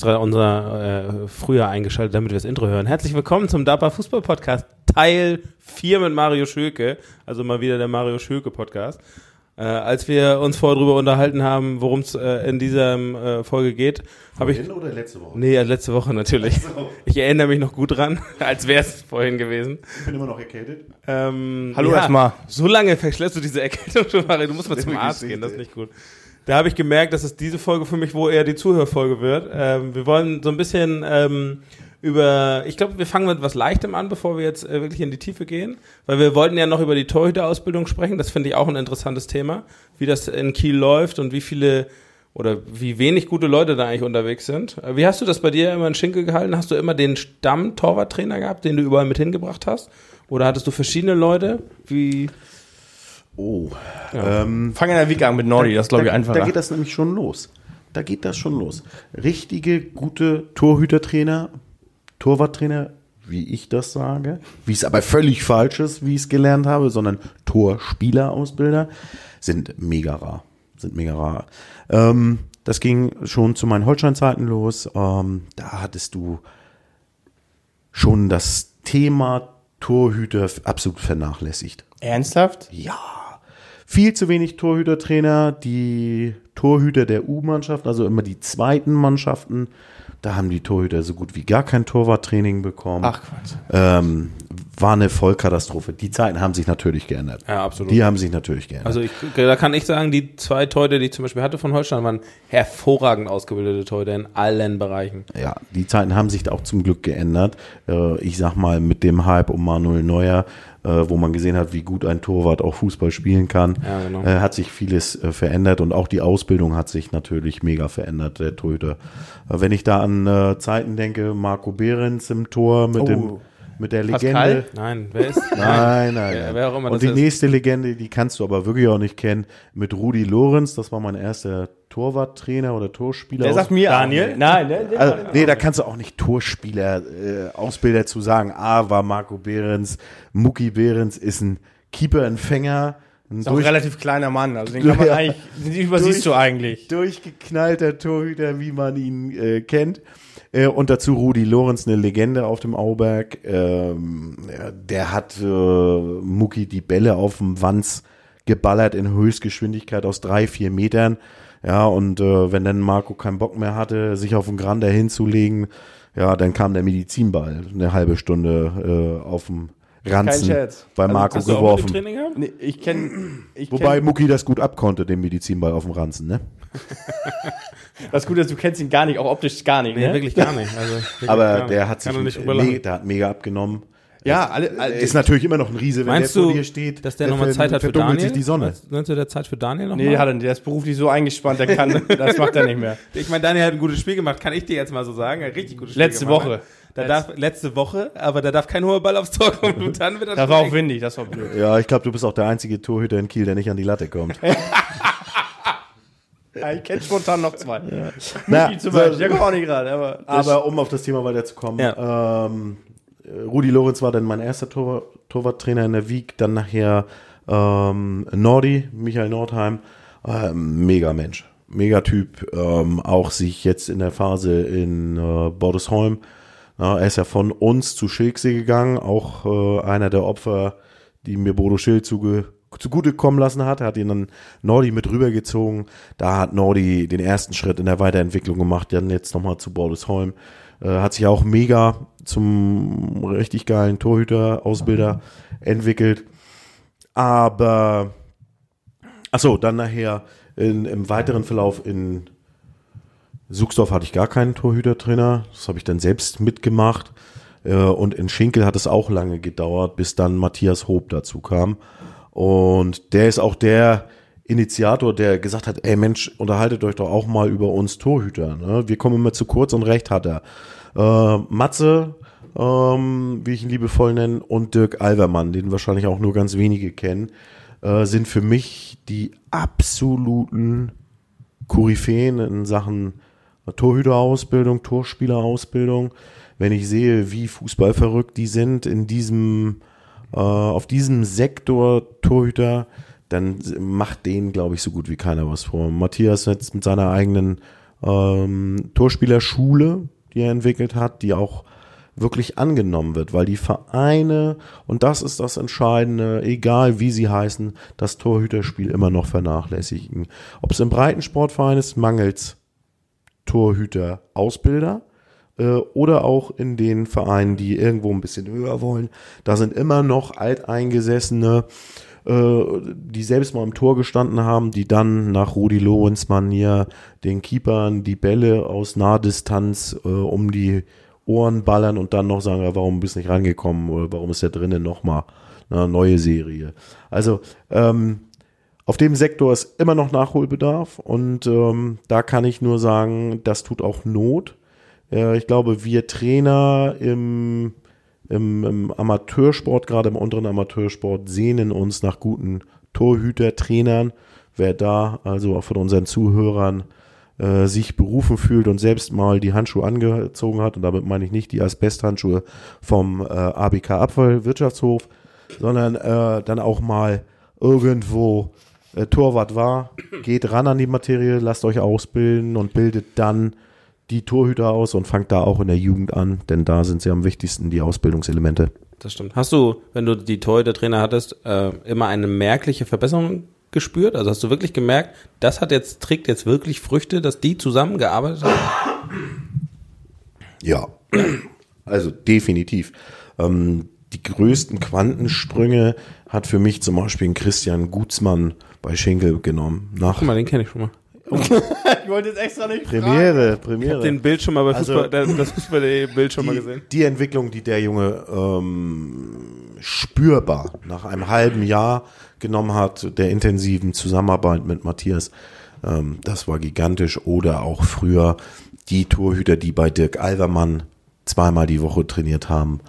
extra unser äh, früher eingeschaltet, damit wir das Intro hören. Herzlich willkommen zum DAPA Fußball Podcast Teil 4 mit Mario Schöke, also mal wieder der Mario Schöke Podcast. Äh, als wir uns vorher darüber unterhalten haben, worum es äh, in dieser äh, Folge geht, habe ich. oder letzte Woche? Nee, letzte Woche natürlich. Ich erinnere mich noch gut dran, als wäre es vorhin gewesen. Ich bin immer noch erkältet. Ähm, Hallo erstmal. So lange verschleppst du diese Erkältung schon, Mario. Du musst mal zum Arzt gehen, das ist nicht gut. Da habe ich gemerkt, dass es diese Folge für mich wohl eher die Zuhörfolge wird. Ähm, wir wollen so ein bisschen ähm, über, ich glaube, wir fangen mit was Leichtem an, bevor wir jetzt äh, wirklich in die Tiefe gehen, weil wir wollten ja noch über die Torhüterausbildung sprechen. Das finde ich auch ein interessantes Thema, wie das in Kiel läuft und wie viele oder wie wenig gute Leute da eigentlich unterwegs sind. Äh, Wie hast du das bei dir immer in Schinkel gehalten? Hast du immer den Stamm-Torwarttrainer gehabt, den du überall mit hingebracht hast? Oder hattest du verschiedene Leute? Wie? Oh. Ähm, Fang in der Wiege an mit Nordi, das glaube ich da, einfacher. Da geht das nämlich schon los. Da geht das schon los. Richtige, gute Torhütertrainer, Torwarttrainer, wie ich das sage, wie es aber völlig falsch ist, wie ich es gelernt habe, sondern Torspielerausbilder sind mega rar. Sind mega rar. Ähm, das ging schon zu meinen Holstein-Zeiten los. Ähm, da hattest du schon das Thema Torhüter absolut vernachlässigt. Ernsthaft? Ja. Viel zu wenig Torhütertrainer. Die Torhüter der U-Mannschaft, also immer die zweiten Mannschaften, da haben die Torhüter so gut wie gar kein Torwarttraining bekommen. Ach Quatsch. Ähm, war eine Vollkatastrophe. Die Zeiten haben sich natürlich geändert. Ja, absolut. Die haben sich natürlich geändert. Also ich, da kann ich sagen, die zwei Torhüter, die ich zum Beispiel hatte von Holstein, waren hervorragend ausgebildete Torhüter in allen Bereichen. Ja, die Zeiten haben sich auch zum Glück geändert. Äh, Ich sag mal, mit dem Hype um Manuel Neuer, äh, wo man gesehen hat, wie gut ein Torwart auch Fußball spielen kann, Ja, genau. äh, hat sich vieles äh, verändert und auch die Ausbildung hat sich natürlich mega verändert, der Torhüter. Äh, Wenn ich da an äh, Zeiten denke, Marco Behrens im Tor mit Oh. dem mit der Pascal? Legende. Nein, wer ist? Nein, nein. Wer- nein. wer auch immer und das die ist. nächste Legende, die kannst du aber wirklich auch nicht kennen, mit Rudi Lorenz, das war mein erster Torwarttrainer oder Torspieler. Der sagt mir Daniel? Nein, der, der also, nee, da kannst du auch nicht Torspieler, äh, Ausbilder zu sagen. A war Marco Behrens, Muki Behrens ist ein Keeper-Empfänger, ein ist auch ein durch, relativ kleiner Mann. Also den kann man Ja. eigentlich, den übersiehst du eigentlich. durchgeknallter Torhüter, wie man ihn äh, kennt. Äh, und dazu Rudi Lorenz, eine Legende auf dem Auberg. Ähm, der hat äh, Muki die Bälle auf dem Wanz geballert in Höchstgeschwindigkeit aus drei, vier Metern. Ja, und äh, wenn dann Marco keinen Bock mehr hatte, sich auf den Grander hinzulegen, ja, dann kam der Medizinball eine halbe Stunde äh, auf dem Ranzen bei Also, Marco Hast du auch geworfen. Nee, ich kenne. Ich Wobei kenn, Muki das gut abkonnte, den Medizinball auf dem Ranzen, ne? das Gute ist, du kennst ihn gar nicht, auch optisch gar nicht. Nee, Ne? wirklich gar nicht. Also, wirklich gar Aber nicht. der hat sich doch nicht drüber me lachen. der hat mega abgenommen. Ja, alle, alle ist natürlich immer noch ein Riese, wenn Meinst der vor du, dir steht. dass der nochmal ver- Zeit hat für Daniel? sich die Sonne. Meinst du, der Zeit für Daniel nochmal? Nee, hat er nicht. Der ist beruflich so eingespannt, der kann, das macht er nicht mehr. Ich meine, Daniel hat ein gutes Spiel gemacht, kann ich dir jetzt mal so sagen. Ein richtig gutes Spiel Letzte gemacht. Woche. Da darf, letzte Woche, aber da darf kein hoher Ball aufs Tor kommen und dann wird das Das war auch windig, das war blöd. Ja, ich glaube, du bist auch der einzige Torhüter in Kiel, der nicht an die Latte kommt. Ja, ich kenne spontan noch zwei. Na, Muki zum so- Beispiel, der kommt auch nicht gerade, aber. Aber um auf das Thema weiterzukommen, ähm, äh, Rudi Lorenz war dann mein erster Tor Torwarttrainer in der Wieg, dann nachher ähm, Nordi, Michael Nordheim, ähm, mega Mensch, mega Typ, ähm, auch sich jetzt in der Phase in äh, Bordesholm, na, er ist ja von uns zu Schilksee gegangen, auch äh, einer der Opfer, die mir Bodo Schild zuge zugute lassen hat. Er hat ihn dann Nordi mit rübergezogen. Da hat Nordi den ersten Schritt in der Weiterentwicklung gemacht. Dann jetzt nochmal zu Bordesholm. Äh, hat sich auch mega zum richtig geilen Torhüter-Ausbilder entwickelt. Aber, ach so, dann nachher in, im weiteren Verlauf in Suchsdorf hatte ich gar keinen Torhütertrainer. Das habe ich dann selbst mitgemacht. Äh, Und in Schinkel hat es auch lange gedauert, bis dann Matthias Hob dazu kam. Und der ist auch der Initiator, der gesagt hat, ey Mensch, unterhaltet euch doch auch mal über uns Torhüter. Ne? Wir kommen immer zu kurz und recht hat er. Äh, Matze, ähm, wie ich ihn liebevoll nenne, und Dirk Alvermann, den wahrscheinlich auch nur ganz wenige kennen, äh, sind für mich die absoluten Koryphäen in Sachen Torhüterausbildung, Torspielerausbildung. Wenn ich sehe, wie fußballverrückt die sind in diesem, äh, auf diesem Sektor Torhüter, dann macht denen, glaube ich, so gut wie keiner was vor. Matthias jetzt mit seiner eigenen ähm, Torspielerschule, die er entwickelt hat, die auch wirklich angenommen wird, weil die Vereine, und das ist das Entscheidende, egal wie sie heißen, das Torhüterspiel immer noch vernachlässigen. Ob es im Breitensportverein ist, mangels Torhüter-Ausbilder äh, oder auch in den Vereinen, die irgendwo ein bisschen höher wollen. Da sind immer noch alteingesessene äh, die selbst mal im Tor gestanden haben, die dann nach Rudi Lorenz Manier den Keepern die Bälle aus Nahdistanz äh, um die Ohren ballern und dann noch sagen, warum bist du nicht rangekommen oder warum ist der drinnen nochmal eine neue Serie. Also ähm, auf dem Sektor ist immer noch Nachholbedarf und ähm, da kann ich nur sagen, das tut auch Not. Äh, ich glaube, wir Trainer im, im, im Amateursport, gerade im unteren Amateursport, sehnen uns nach guten Torhüter-Trainern. Wer da also auch von unseren Zuhörern äh, sich berufen fühlt und selbst mal die Handschuhe angezogen hat, und damit meine ich nicht die Asbesthandschuhe vom äh, ABK Abfallwirtschaftshof, sondern äh, dann auch mal irgendwo äh, Torwart war, geht ran an die Materie, lasst euch ausbilden und bildet dann die Torhüter aus und fangt da auch in der Jugend an, denn da sind sie am wichtigsten, die Ausbildungselemente. Das stimmt. Hast du, wenn du die Torhüter-Trainer hattest, äh, immer eine merkliche Verbesserung gespürt? Also hast du wirklich gemerkt, das hat jetzt, trägt jetzt wirklich Früchte, dass die zusammengearbeitet haben? Ja, also definitiv. Ähm, die größten Quantensprünge hat für mich zum Beispiel ein Christian Gutzmann bei Schenkel genommen. Nach Guck mal, den kenne ich schon mal. ich wollte jetzt extra nicht Premiere, fragen. Premiere. Ich habe den Bild schon mal bei also Fußball, also, das Fußball.de-Bild schon die, mal gesehen. Die Entwicklung, die der Junge ähm, spürbar nach einem halben Jahr genommen hat, der intensiven Zusammenarbeit mit Matthias, ähm, das war gigantisch. Oder auch früher die Torhüter, die bei Dirk Alvermann zweimal die Woche trainiert haben.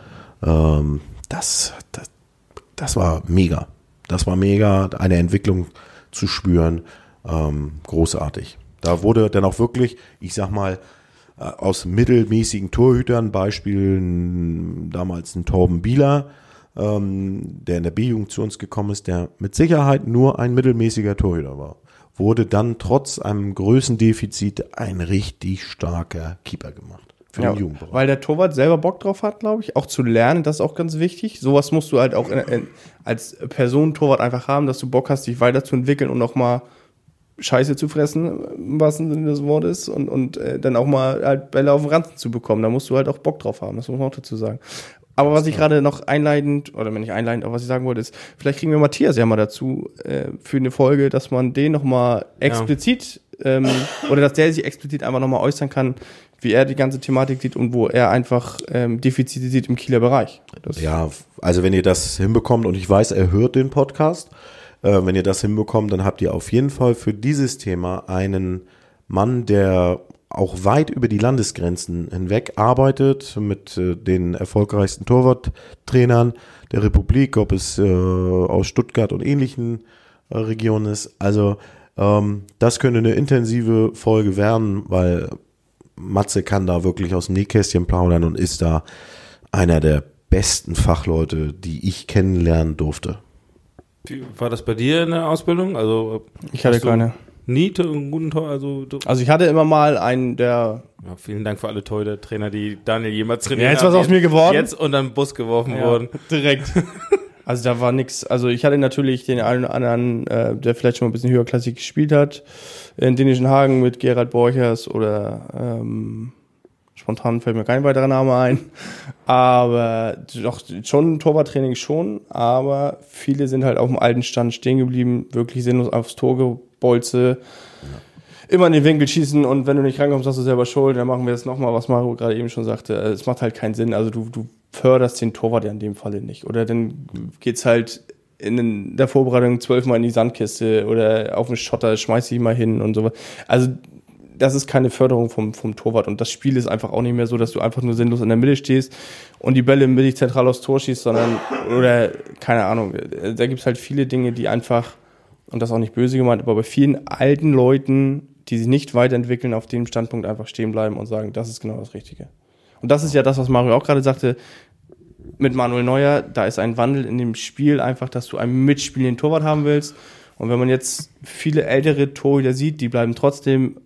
Ähm, das, das, das war mega. Das war mega, eine Entwicklung zu spüren. Ähm, großartig. Da wurde dann auch wirklich, ich sag mal, äh, aus mittelmäßigen Torhütern, Beispiel damals ein Torben Bieler, ähm, der in der B-Jugend zu uns gekommen ist, der mit Sicherheit nur ein mittelmäßiger Torhüter war, wurde dann trotz einem Größendefizit ein richtig starker Keeper gemacht für ja, den Jugendbereich. Weil der Torwart selber Bock drauf hat, glaube ich, auch zu lernen, das ist auch ganz wichtig. Sowas musst du halt auch in, in, als Person Torwart einfach haben, dass du Bock hast, dich weiterzuentwickeln und auch mal Scheiße zu fressen, im wahrsten Sinne des Wortes, und, und äh, dann auch mal halt Bälle auf den Ranzen zu bekommen. Da musst du halt auch Bock drauf haben, das muss man auch dazu sagen. Aber was ich gerade noch einleitend, oder wenn nicht einleitend, aber was ich sagen wollte, ist, vielleicht kriegen wir Matthias ja mal dazu äh, für eine Folge, dass man den nochmal explizit ja. ähm, oder dass der sich explizit einfach nochmal äußern kann, wie er die ganze Thematik sieht und wo er einfach ähm, Defizite sieht im Kieler Bereich. Das ja, also wenn ihr das hinbekommt und ich weiß, er hört den Podcast, äh, wenn ihr das hinbekommt, dann habt ihr auf jeden Fall für dieses Thema einen Mann, der auch weit über die Landesgrenzen hinweg arbeitet mit äh, den erfolgreichsten Torwarttrainern der Republik, ob es äh, aus Stuttgart und ähnlichen äh, Regionen ist. Also ähm, das könnte eine intensive Folge werden, weil Matze kann da wirklich aus dem Nähkästchen plaudern und ist da einer der besten Fachleute, die ich kennenlernen durfte. Wie war das bei dir in der Ausbildung? Also ich hatte keine. Nie einen guten Tor, also also ich hatte immer mal einen, der. Ja, vielen Dank für alle Torhüter-Trainer, die Daniel jemals trainiert haben. Ja, jetzt was aus mir geworden. Jetzt unter den Bus geworfen ja, worden. Direkt. also da war nix. Also ich hatte natürlich den einen oder anderen, äh, der vielleicht schon mal ein bisschen höherklassig gespielt hat, in Dänischen Hagen mit Gerald Borchers oder ähm, Spontan fällt mir kein weiterer Name ein. Aber doch schon Torwarttraining schon, aber viele sind halt auf dem alten Stand stehen geblieben, wirklich sinnlos aufs Tor gebolze. Immer in den Winkel schießen und wenn du nicht rankommst, hast du selber Schuld. Dann machen wir jetzt nochmal, was Mario gerade eben schon sagte. Es macht halt keinen Sinn. Also du, du förderst den Torwart ja in dem Falle nicht. Oder dann geht's halt in der Vorbereitung zwölfmal in die Sandkiste oder auf den Schotter, schmeiß dich mal hin und so. Also das ist keine Förderung vom, vom Torwart. Und das Spiel ist einfach auch nicht mehr so, dass du einfach nur sinnlos in der Mitte stehst und die Bälle mittig zentral aufs Tor schießt, sondern, oder, keine Ahnung, da gibt's halt viele Dinge, die einfach, und das auch nicht böse gemeint, aber bei vielen alten Leuten, die sich nicht weiterentwickeln, auf dem Standpunkt einfach stehen bleiben und sagen, das ist genau das Richtige. Und das ist ja das, was Mario auch gerade sagte, mit Manuel Neuer, da ist ein Wandel in dem Spiel einfach, dass du einen mitspielenden Torwart haben willst. Und wenn man jetzt viele ältere Torhüter sieht, die bleiben trotzdem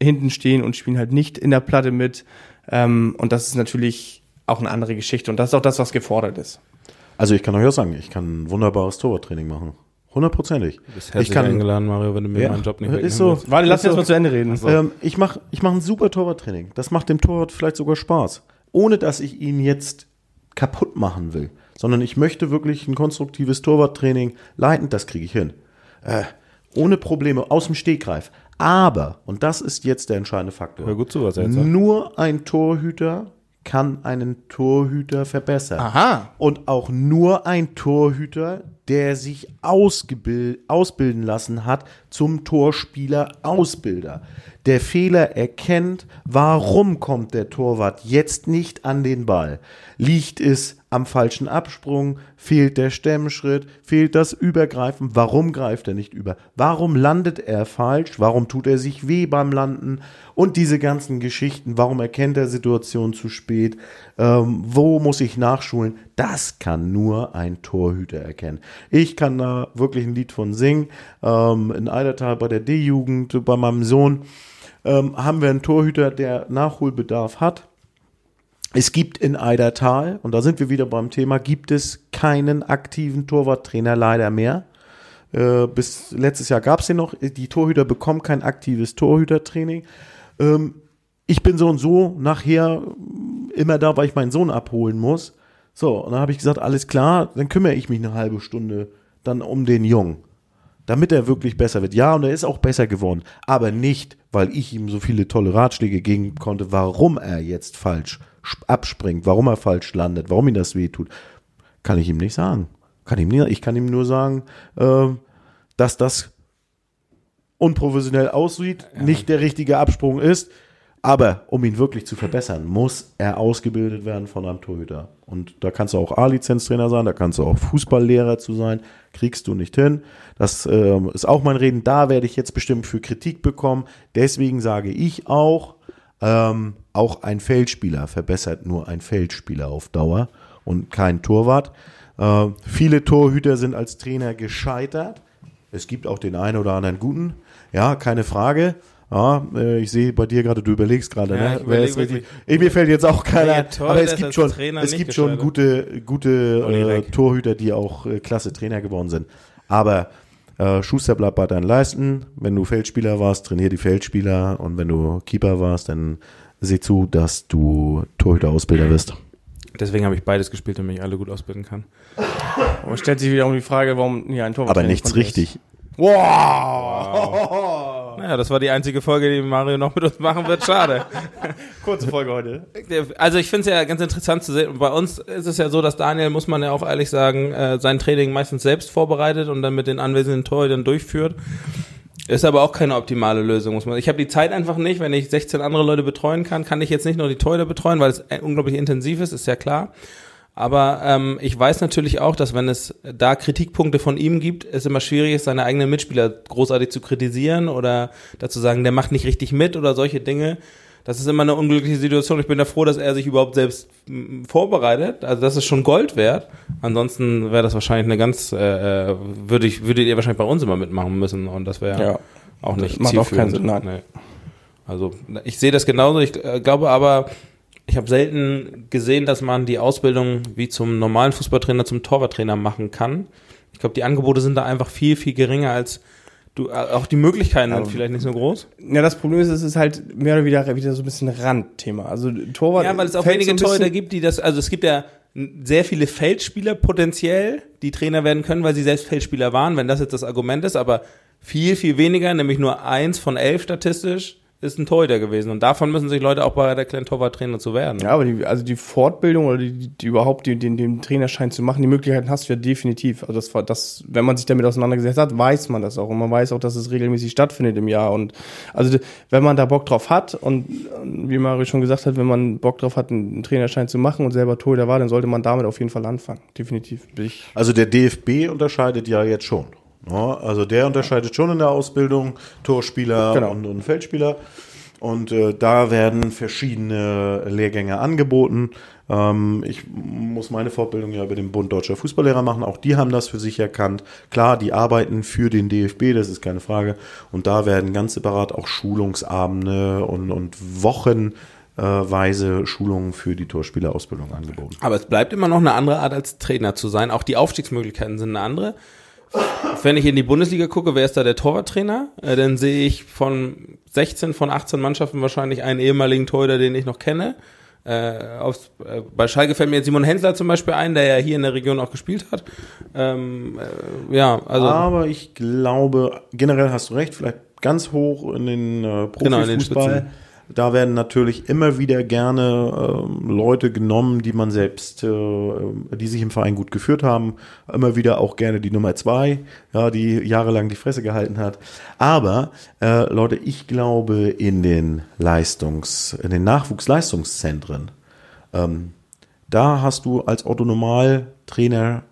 hinten stehen und spielen halt nicht in der Platte mit. Ähm, und das ist natürlich auch eine andere Geschichte. Und das ist auch das, was gefordert ist. Also ich kann euch auch sagen, ich kann ein wunderbares Torwarttraining machen. Hundertprozentig. Ich kann, eingeladen, Mario, wenn du mir ja, meinen Job nicht ist so. Warte, lass jetzt so. mal zu Ende reden. So. Ähm, ich mache ich mach ein super Torwarttraining. Das macht dem Torwart vielleicht sogar Spaß. Ohne, dass ich ihn jetzt kaputt machen will. Sondern ich möchte wirklich ein konstruktives Torwarttraining leiten. Das kriege ich hin. Äh, ohne Probleme, aus dem Stegreif. Aber, und das ist jetzt der entscheidende Faktor, Hör gut zu, was er jetzt nur ein Torhüter kann einen Torhüter verbessern. Aha. Und auch nur ein Torhüter, der sich ausbilden lassen hat zum Torspieler-Ausbilder. Der Fehler erkennt, warum kommt der Torwart jetzt nicht an den Ball. Liegt es am falschen Absprung? Fehlt der Stemmschritt? Fehlt das Übergreifen? Warum greift er nicht über? Warum landet er falsch? Warum tut er sich weh beim Landen? Und diese ganzen Geschichten. Warum erkennt er Situationen zu spät? Ähm, wo muss ich nachschulen? Das kann nur ein Torhüter erkennen. Ich kann da wirklich ein Lied von singen. Ähm, in Eidertal bei der D-Jugend, bei meinem Sohn, ähm, haben wir einen Torhüter, der Nachholbedarf hat es gibt in Eidertal, und da sind wir wieder beim Thema, gibt es keinen aktiven Torwarttrainer leider mehr. Äh, bis letztes Jahr gab es den noch. Die Torhüter bekommen kein aktives Torhütertraining. Ähm, ich bin so und so nachher immer da, weil ich meinen Sohn abholen muss. So, und dann habe ich gesagt, alles klar, dann kümmere ich mich eine halbe Stunde dann um den Jungen. Damit er wirklich besser wird. Ja, und er ist auch besser geworden. Aber nicht, weil ich ihm so viele tolle Ratschläge geben konnte, warum er jetzt falsch abspringt, warum er falsch landet, warum ihm das wehtut, kann ich ihm nicht sagen. Kann ihm nie, ich kann ihm nur sagen, äh, dass das unprofessionell aussieht, nicht der richtige Absprung ist. Aber um ihn wirklich zu verbessern, muss er ausgebildet werden von einem Torhüter. Und da kannst du auch A-Lizenztrainer sein, da kannst du auch Fußballlehrer zu sein, kriegst du nicht hin. Das äh, ist auch mein Reden. Da werde ich jetzt bestimmt für Kritik bekommen. Deswegen sage ich auch, ähm, auch ein Feldspieler verbessert nur ein Feldspieler auf Dauer und kein Torwart. Äh, viele Torhüter sind als Trainer gescheitert. Es gibt auch den einen oder anderen guten. Ja, keine Frage. Ja, äh, ich sehe bei dir gerade, du überlegst gerade, ja, ne? Wer ist richtig? Ey, mir fällt jetzt auch keiner, ja, toll, aber es gibt schon, es gibt schon gute, gute äh, Torhüter, die auch äh, klasse Trainer geworden sind. Aber äh, Schuster bleibt bei deinen Leisten. Wenn du Feldspieler warst, trainier die Feldspieler. Und wenn du Keeper warst, dann sieh zu, dass du Torhüter-Ausbilder wirst. Deswegen habe ich beides gespielt, damit ich alle gut ausbilden kann. Aber stellt sich wieder um die Frage, warum hier ein Torwart Aber nichts richtig. Wow. wow. Naja, das war die einzige Folge, die Mario noch mit uns machen wird. Schade. Kurze Folge heute. Also ich finde es ja ganz interessant zu sehen. Bei uns ist es ja so, dass Daniel, muss man ja auch ehrlich sagen, äh, sein Training meistens selbst vorbereitet und dann mit den anwesenden Torhütern durchführt. Ist aber auch keine optimale Lösung, muss man. Ich habe die Zeit einfach nicht, wenn ich 16 andere Leute betreuen kann, kann ich jetzt nicht nur die Torhüter betreuen, weil es unglaublich intensiv ist, ist ja klar. Aber ähm, ich weiß natürlich auch, dass wenn es da Kritikpunkte von ihm gibt, es immer schwierig ist, seine eigenen Mitspieler großartig zu kritisieren oder dazu sagen, der macht nicht richtig mit oder solche Dinge. Das ist immer eine unglückliche Situation. Ich bin da froh, dass er sich überhaupt selbst vorbereitet. Also das ist schon Gold wert. Ansonsten wäre das wahrscheinlich eine ganz, äh, äh, würde ich, würdet ihr wahrscheinlich bei uns immer mitmachen müssen und das wäre ja, auch nicht macht auch keinen Sinn. Nein. Nee. Also ich sehe das genauso. Ich äh, glaube aber, ich habe selten gesehen, dass man die Ausbildung wie zum normalen Fußballtrainer zum Torwarttrainer machen kann. Ich glaube, die Angebote sind da einfach viel, viel geringer als du, äh, auch die Möglichkeiten sind vielleicht nicht so groß. Ja, das Problem ist, es ist halt mehr oder weniger wieder so ein bisschen Randthema. Also Torwart. Ja, weil es auch wenige so Torhüter gibt, die das, also es gibt ja sehr viele Feldspieler potenziell, die Trainer werden können, weil sie selbst Feldspieler waren, wenn das jetzt das Argument ist, aber viel, viel weniger, nämlich nur eins von elf statistisch, ist ein Torhüter gewesen. Und davon müssen sich Leute auch bei der kleinen Torwarttrainer zu werden. Ja, aber die, also die Fortbildung oder die, die überhaupt die, den, den Trainerschein zu machen, die Möglichkeiten hast du ja definitiv. Also das, das, wenn man sich damit auseinandergesetzt hat, weiß man das auch. Und man weiß auch, dass es regelmäßig stattfindet im Jahr. Und also wenn man da Bock drauf hat und wie Mario schon gesagt hat, wenn man Bock drauf hat, einen Trainerschein zu machen und selber Torhüter war, dann sollte man damit auf jeden Fall anfangen. Definitiv. Also der DFB unterscheidet ja jetzt schon. Ja, also der unterscheidet schon in der Ausbildung Torspieler genau. und, und Feldspieler. Und äh, da werden verschiedene Lehrgänge angeboten. Ähm, ich muss meine Fortbildung ja über den Bund Deutscher Fußballlehrer machen. Auch die haben das für sich erkannt. Klar, die arbeiten für den DFB, das ist keine Frage. Und da werden ganz separat auch Schulungsabende und, und Wochen Weise Schulungen für die Torspielerausbildung angeboten. Aber es bleibt immer noch eine andere Art als Trainer zu sein. Auch die Aufstiegsmöglichkeiten sind eine andere. Wenn ich in die Bundesliga gucke, wer ist da der Torwarttrainer? Äh, dann sehe ich von 16 von 18 Mannschaften wahrscheinlich einen ehemaligen Torhüter, den ich noch kenne. Äh, aufs, äh, bei Schalke fällt mir jetzt Simon Hensler zum Beispiel ein, der ja hier in der Region auch gespielt hat. Ähm, äh, ja, also. Aber ich glaube, generell hast du recht, vielleicht ganz hoch in den äh, Profifußball. Genau, in den da werden natürlich immer wieder gerne äh, Leute genommen, die man selbst, äh, die sich im Verein gut geführt haben. Immer wieder auch gerne die Nummer zwei, ja, die jahrelang die Fresse gehalten hat. Aber äh, Leute, ich glaube in den Leistungs, in den Nachwuchsleistungszentren, ähm, da hast du als Autonomaltrainer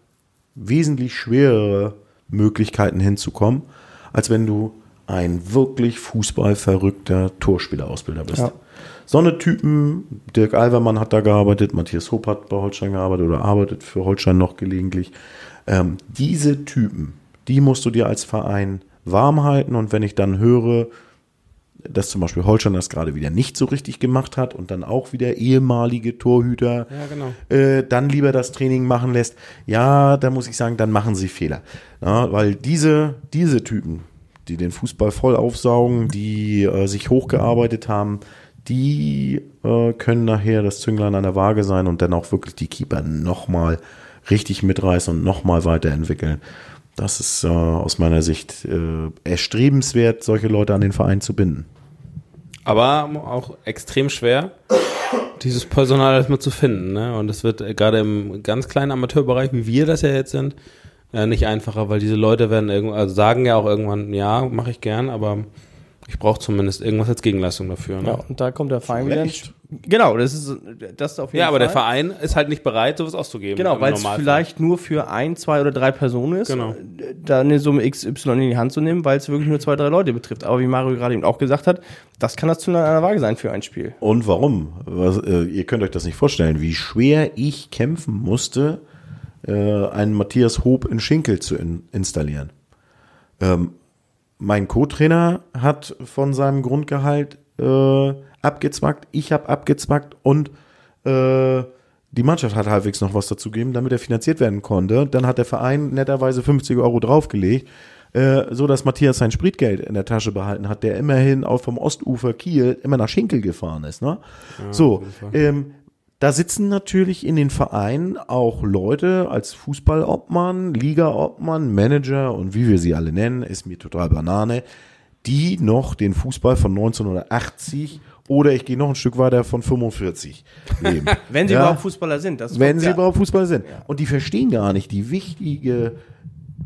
wesentlich schwerere Möglichkeiten hinzukommen, als wenn du ein wirklich fußballverrückter Torspielerausbilder bist. Ja. So eine Typen, Dirk Alvermann hat da gearbeitet, Matthias Hopp hat bei Holstein gearbeitet oder arbeitet für Holstein noch gelegentlich. Ähm, diese Typen, die musst du dir als Verein warm halten und wenn ich dann höre, dass zum Beispiel Holstein das gerade wieder nicht so richtig gemacht hat und dann auch wieder ehemalige Torhüter ja, genau. äh, dann lieber das Training machen lässt, ja, da muss ich sagen, dann machen sie Fehler. Ja, weil diese, diese Typen, die den Fußball voll aufsaugen, die äh, sich hochgearbeitet haben, die äh, können nachher das Zünglein an der Waage sein und dann auch wirklich die Keeper nochmal richtig mitreißen und nochmal weiterentwickeln. Das ist äh, aus meiner Sicht äh, erstrebenswert, solche Leute an den Verein zu binden. Aber auch extrem schwer, dieses Personal erstmal zu finden. Ne? Und es wird äh, gerade im ganz kleinen Amateurbereich, wie wir das ja jetzt sind, äh, nicht einfacher, weil diese Leute werden irgendwann, also sagen ja auch irgendwann, ja, mache ich gern, aber ich brauche zumindest irgendwas als Gegenleistung dafür. Ne? Ja, und da kommt der Verein wieder. Genau, das ist das auf jeden Ja, aber Fall. der Verein ist halt nicht bereit, sowas auszugeben. Genau, weil es vielleicht nur für ein, zwei oder drei Personen ist, genau. da eine Summe XY in die Hand zu nehmen, weil es wirklich nur zwei, drei Leute betrifft. Aber wie Mario gerade eben auch gesagt hat, das kann das zu einer Waage sein für ein Spiel. Und warum? Was, äh, ihr könnt euch das nicht vorstellen, wie schwer ich kämpfen musste, äh, einen Matthias Hob in Schinkel zu in, installieren. Ähm, mein Co-Trainer hat von seinem Grundgehalt äh, abgezwackt, ich habe abgezwackt und äh, die Mannschaft hat halbwegs noch was dazu gegeben, damit er finanziert werden konnte. Dann hat der Verein netterweise 50 Euro draufgelegt, äh, so dass Matthias sein Spritgeld in der Tasche behalten hat, der immerhin auch vom Ostufer Kiel immer nach Schinkel gefahren ist. Ne? Ja, so, ähm, da sitzen natürlich in den Vereinen auch Leute als Fußballobmann, Ligaobmann, Manager und wie wir sie alle nennen, ist mir total Banane, die noch den Fußball von 1980 oder ich gehe noch ein Stück weiter von 45 leben. Wenn sie ja, überhaupt Fußballer sind. Das wenn sie ja. überhaupt Fußballer sind. Ja. Und die verstehen gar nicht die wichtige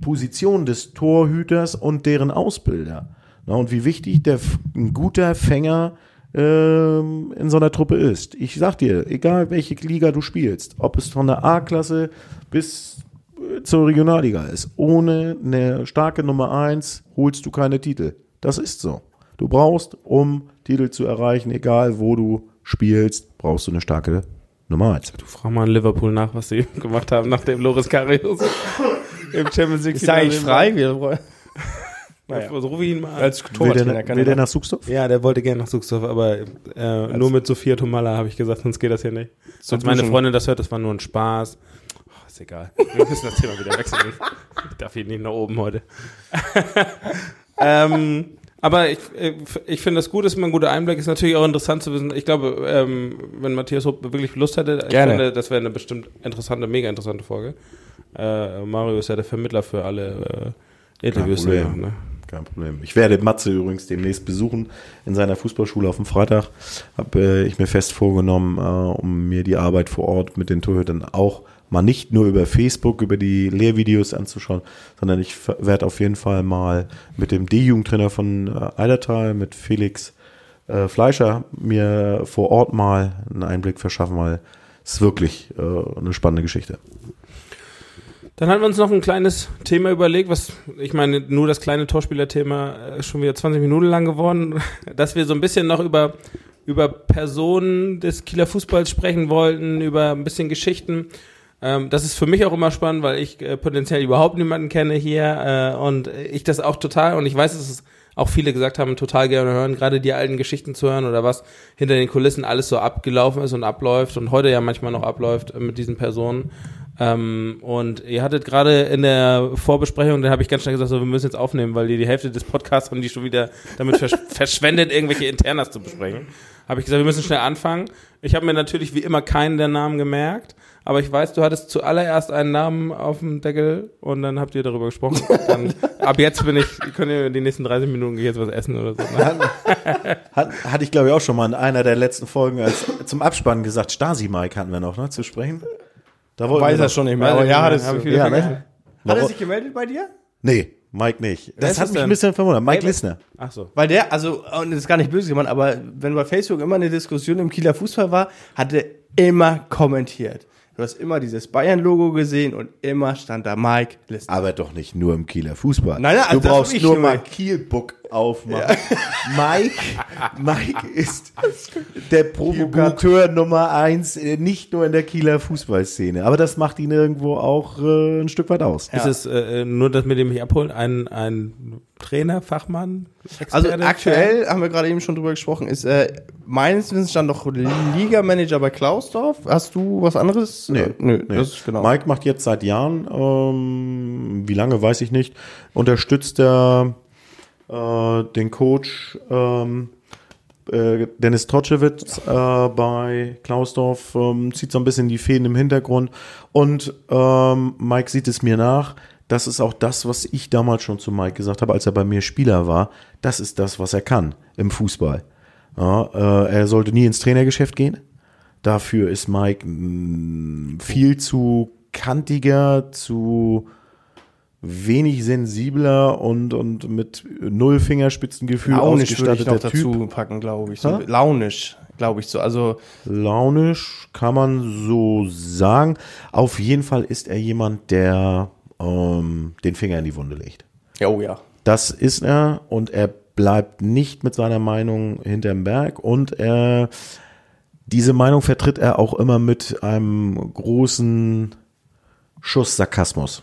Position des Torhüters und deren Ausbilder. Na, und wie wichtig der, ein guter Fänger ähm, in so einer Truppe ist. Ich sag dir, egal welche Liga du spielst, ob es von der A-Klasse bis äh, zur Regionalliga ist, ohne eine starke Nummer 1 holst du keine Titel. Das ist so. Du brauchst, um Titel zu erreichen, egal wo du spielst, brauchst du eine starke Nummer 1. Du frag mal in Liverpool nach, was sie gemacht haben, nachdem Loris Karius im Champions League Ist eigentlich frei? Wir naja. Also rufe ihn mal als Torwarttrainer. Will, der, will der nach Suchsdorf? Ja, der wollte gerne nach Suchsdorf, aber äh, nur mit Sophia Tomalla habe ich gesagt, sonst geht das hier nicht. So Als meine Freundin das hört, das war nur ein Spaß. Oh, ist egal. Wir müssen das Thema wieder wechseln. Ich darf hier nicht nach oben heute. ähm, aber ich, äh, ich finde das gut, ist immer ein guter Einblick. Ist natürlich auch interessant zu wissen. Ich glaube, ähm, wenn Matthias Hopp wirklich Lust hätte, ich finde, das wäre eine bestimmt interessante, mega interessante Folge. Äh, Mario ist ja der Vermittler für alle äh, Interviews. Ja, ne? Kein Problem. Ich werde Matze übrigens demnächst besuchen in seiner Fußballschule auf dem Freitag. Habe äh, ich mir fest vorgenommen, äh, um mir die Arbeit vor Ort mit den Torhütern auch mal nicht nur über Facebook, über die Lehrvideos anzuschauen, sondern ich werde auf jeden Fall mal mit dem D-Jugendtrainer von äh, Eidertal, mit Felix äh, Fleischer, mir vor Ort mal einen Einblick verschaffen, weil es ist wirklich äh, eine spannende Geschichte. Dann haben wir uns noch ein kleines Thema überlegt, was, ich meine, nur das kleine Torspielerthema ist schon wieder 20 Minuten lang geworden, dass wir so ein bisschen noch über, über Personen des Kieler Fußballs sprechen wollten, über ein bisschen Geschichten. Ähm, das ist für mich auch immer spannend, weil ich äh, potenziell überhaupt niemanden kenne hier äh, und ich das auch total, und ich weiß, dass es auch viele gesagt haben, total gerne hören, gerade die alten Geschichten zu hören oder was hinter den Kulissen alles so abgelaufen ist und abläuft und heute ja manchmal noch abläuft äh, mit diesen Personen. Ähm, und ihr hattet gerade in der Vorbesprechung, da habe ich ganz schnell gesagt, so, wir müssen jetzt aufnehmen, weil die, die Hälfte des Podcasts haben die schon wieder damit versch verschwendet, irgendwelche Internas zu besprechen. Habe ich gesagt, wir müssen schnell anfangen. Ich habe mir natürlich wie immer keinen der Namen gemerkt, aber ich weiß, du hattest zuallererst einen Namen auf dem Deckel und dann habt ihr darüber gesprochen. Dann, ab jetzt bin ich, könnt ihr in den nächsten 30 Minuten jetzt was essen oder so. Ne? Hat, hatte ich glaube ich auch schon mal in einer der letzten Folgen als zum Abspann gesagt, Stasi-Mike hatten wir noch, ne, zu sprechen. Da Weiß er schon nicht mehr. Aber ja, das habe ich wieder ne? Hat er sich gemeldet bei dir? Nee, Mike nicht. Das hat mich denn? ein bisschen verwundert. Mike Lissner. Ach so. Weil der, also, und das ist gar nicht böse gemeint, aber wenn bei Facebook immer eine Diskussion im Kieler Fußball war, hat er immer kommentiert. Du hast immer dieses Bayern-Logo gesehen und immer stand da Mike Lissner. Aber doch nicht nur im Kieler Fußball. Nein, nein, also du brauchst nur mal Kielbook aufmachen. Ja. Mike, Mike ist der Provokateur Nummer eins, äh, nicht nur in der Kieler Fußballszene. Aber das macht ihn irgendwo auch äh, ein Stück weit aus. Ja. Ist es äh, nur, dass mit dem ich abholen, ein, ein Trainer, Fachmann? Experte, also aktuell, haben wir gerade eben schon drüber gesprochen, ist äh, meines Wissens stand noch Liga-Manager bei Klausdorf. Hast du was anderes? Nee, nee, nee. Das ist genau. Mike macht jetzt seit Jahren, ähm, wie lange weiß ich nicht, unterstützt er äh, den Coach ähm, äh, Dennis Trotschewitz äh, bei Klausdorf, ähm, zieht so ein bisschen die Fäden im Hintergrund und ähm, Mike sieht es mir nach, das ist auch das, was ich damals schon zu Mike gesagt habe, als er bei mir Spieler war. Das ist das, was er kann im Fußball. Ja, äh, er sollte nie ins Trainergeschäft gehen. Dafür ist Mike mh, mm, viel zu kantiger, zu wenig sensibler und, und mit null Fingerspitzengefühl Launisch ausgestatteter würde ich noch dazu typ. packen, glaube ich. So. Launisch, glaube ich so. Also Launisch kann man so sagen. Auf jeden Fall ist er jemand, der ähm, den Finger in die Wunde legt. Oh ja. Das ist er und er bleibt nicht mit seiner Meinung hinterm Berg und er diese Meinung vertritt er auch immer mit einem großen Schuss Sarkasmus.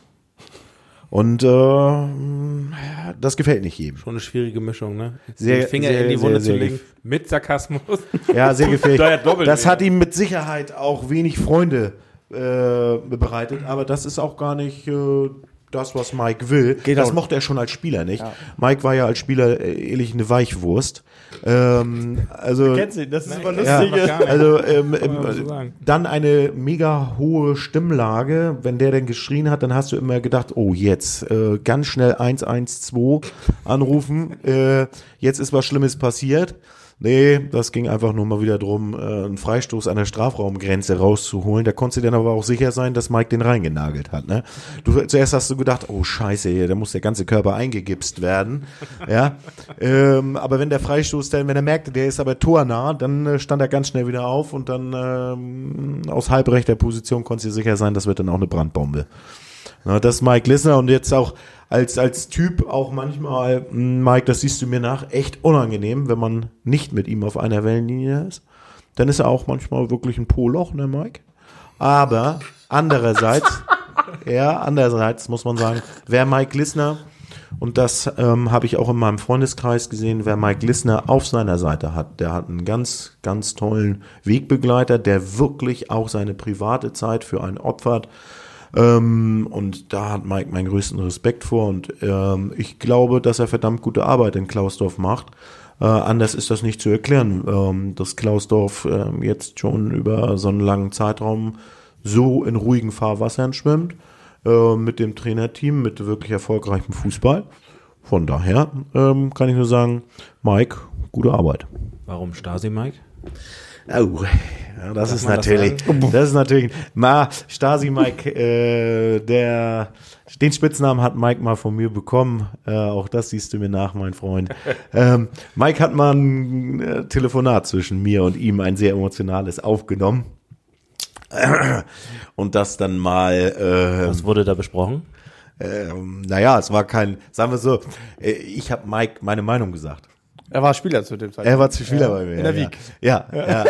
Und äh, das gefällt nicht jedem. Schon eine schwierige Mischung, ne? Sehr, Den Finger sehr, in die Wunde sehr, zu legen mit Sarkasmus. Ja, sehr gefährlich. das hat ihm mit Sicherheit auch wenig Freunde äh, bereitet, aber das ist auch gar nicht äh, das, was Mike will. Geht das mochte er schon als Spieler nicht. Ja. Mike war ja als Spieler äh, ehrlich eine Weichwurst. Ähm, also, ihn, das ist immer lustig. Ja, also ähm, ähm, dann eine mega hohe Stimmlage. Wenn der denn geschrien hat, dann hast du immer gedacht, oh jetzt äh, ganz schnell 112 anrufen. äh, jetzt ist was Schlimmes passiert. Nee, das ging einfach nur mal wieder drum, äh, einen Freistoß an der Strafraumgrenze rauszuholen. Da konntest du dann aber auch sicher sein, dass Mike den reingenagelt hat. Ne? Du, zuerst hast du gedacht, oh scheiße, da muss der ganze Körper eingegipst werden. ja, ähm, aber wenn der Freistoß dann, wenn er merkte, der ist aber tornah, dann äh, stand er ganz schnell wieder auf und dann ähm, aus halbrechter Position konntest du sicher sein, das wird dann auch eine Brandbombe. Na, das ist Mike Lissner und jetzt auch als, als Typ auch manchmal, hm, Mike, das siehst du mir nach, echt unangenehm, wenn man nicht mit ihm auf einer Wellenlinie ist. Dann ist er auch manchmal wirklich ein Poloch, ne, Mike? Aber andererseits, ja, andererseits muss man sagen, wer Mike Lissner, und das ähm, habe ich auch in meinem Freundeskreis gesehen, wer Mike Lissner auf seiner Seite hat, der hat einen ganz, ganz tollen Wegbegleiter, der wirklich auch seine private Zeit für einen opfert ähm, und da hat Mike meinen größten Respekt vor und ähm, ich glaube, dass er verdammt gute Arbeit in Klausdorf macht. Äh, anders ist das nicht zu erklären, ähm, dass Klausdorf äh, jetzt schon über so einen langen Zeitraum so in ruhigen Fahrwassern schwimmt, äh, mit dem Trainerteam, mit wirklich erfolgreichem Fußball. Von daher ähm, kann ich nur sagen, Mike, gute Arbeit. Warum Stasi, Mike? Oh, ja, das ist natürlich, das, das ist natürlich, ma, Stasi Mike, äh, der, den Spitznamen hat Mike mal von mir bekommen. Äh, auch das siehst du mir nach, mein Freund. Ähm, Mike hat mal ein äh, Telefonat zwischen mir und ihm, ein sehr emotionales, aufgenommen. Und das dann mal. Äh, Was wurde da besprochen? Ähm, naja, es war kein, sagen wir so, äh, ich habe Mike meine Meinung gesagt. Er war Spieler zu dem Zeitpunkt. Er war zu Spieler ja, bei mir. In der Wieg. Ja, ja. ja.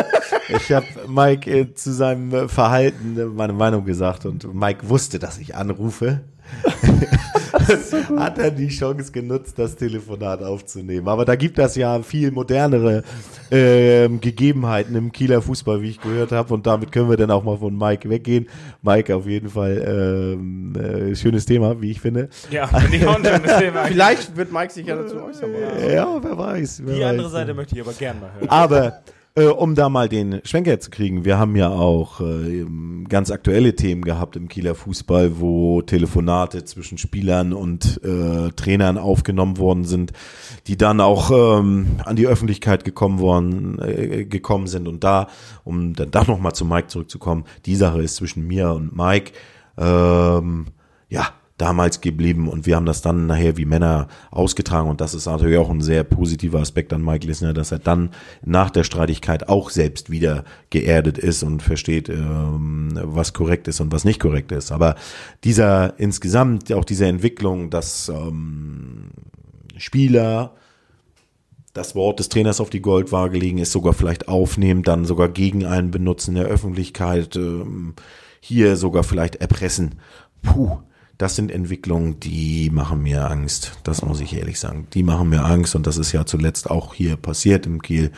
ich habe Mike äh, zu seinem Verhalten meine Meinung gesagt und Mike wusste, dass ich anrufe. hat er die Chance genutzt, das Telefonat aufzunehmen. Aber da gibt es ja viel modernere äh, Gegebenheiten im Kieler Fußball, wie ich gehört habe. Und damit können wir dann auch mal von Mike weggehen. Mike, auf jeden Fall ähm, äh, schönes Thema, wie ich finde. Ja, finde ich auch ein schönes Thema. Vielleicht wird Mike sich ja dazu äußern. Ja, wer weiß. Wer die weiß. andere Seite möchte ich aber gerne mal hören. Aber äh, um da mal den Schwenker zu kriegen, wir haben ja auch äh, ganz aktuelle Themen gehabt im Kieler Fußball, wo Telefonate zwischen Spielern und äh, Trainern aufgenommen worden sind, die dann auch ähm, an die Öffentlichkeit gekommen worden, äh, gekommen sind. Und da, um dann doch nochmal zu Mike zurückzukommen, die Sache ist zwischen mir und Mike, ähm, ja, damals geblieben und wir haben das dann nachher wie Männer ausgetragen und das ist natürlich auch ein sehr positiver Aspekt an Mike Lissner, dass er dann nach der Streitigkeit auch selbst wieder geerdet ist und versteht, ähm, was korrekt ist und was nicht korrekt ist. Aber dieser insgesamt, auch diese Entwicklung, dass ähm, Spieler das Wort des Trainers auf die Goldwaage legen ist, sogar vielleicht aufnehmen, dann sogar gegen einen benutzen der Öffentlichkeit, ähm, hier sogar vielleicht erpressen. Puh, das sind Entwicklungen, die machen mir Angst. Das muss ich ehrlich sagen. Die machen mir Angst und das ist ja zuletzt auch hier passiert im Kiel.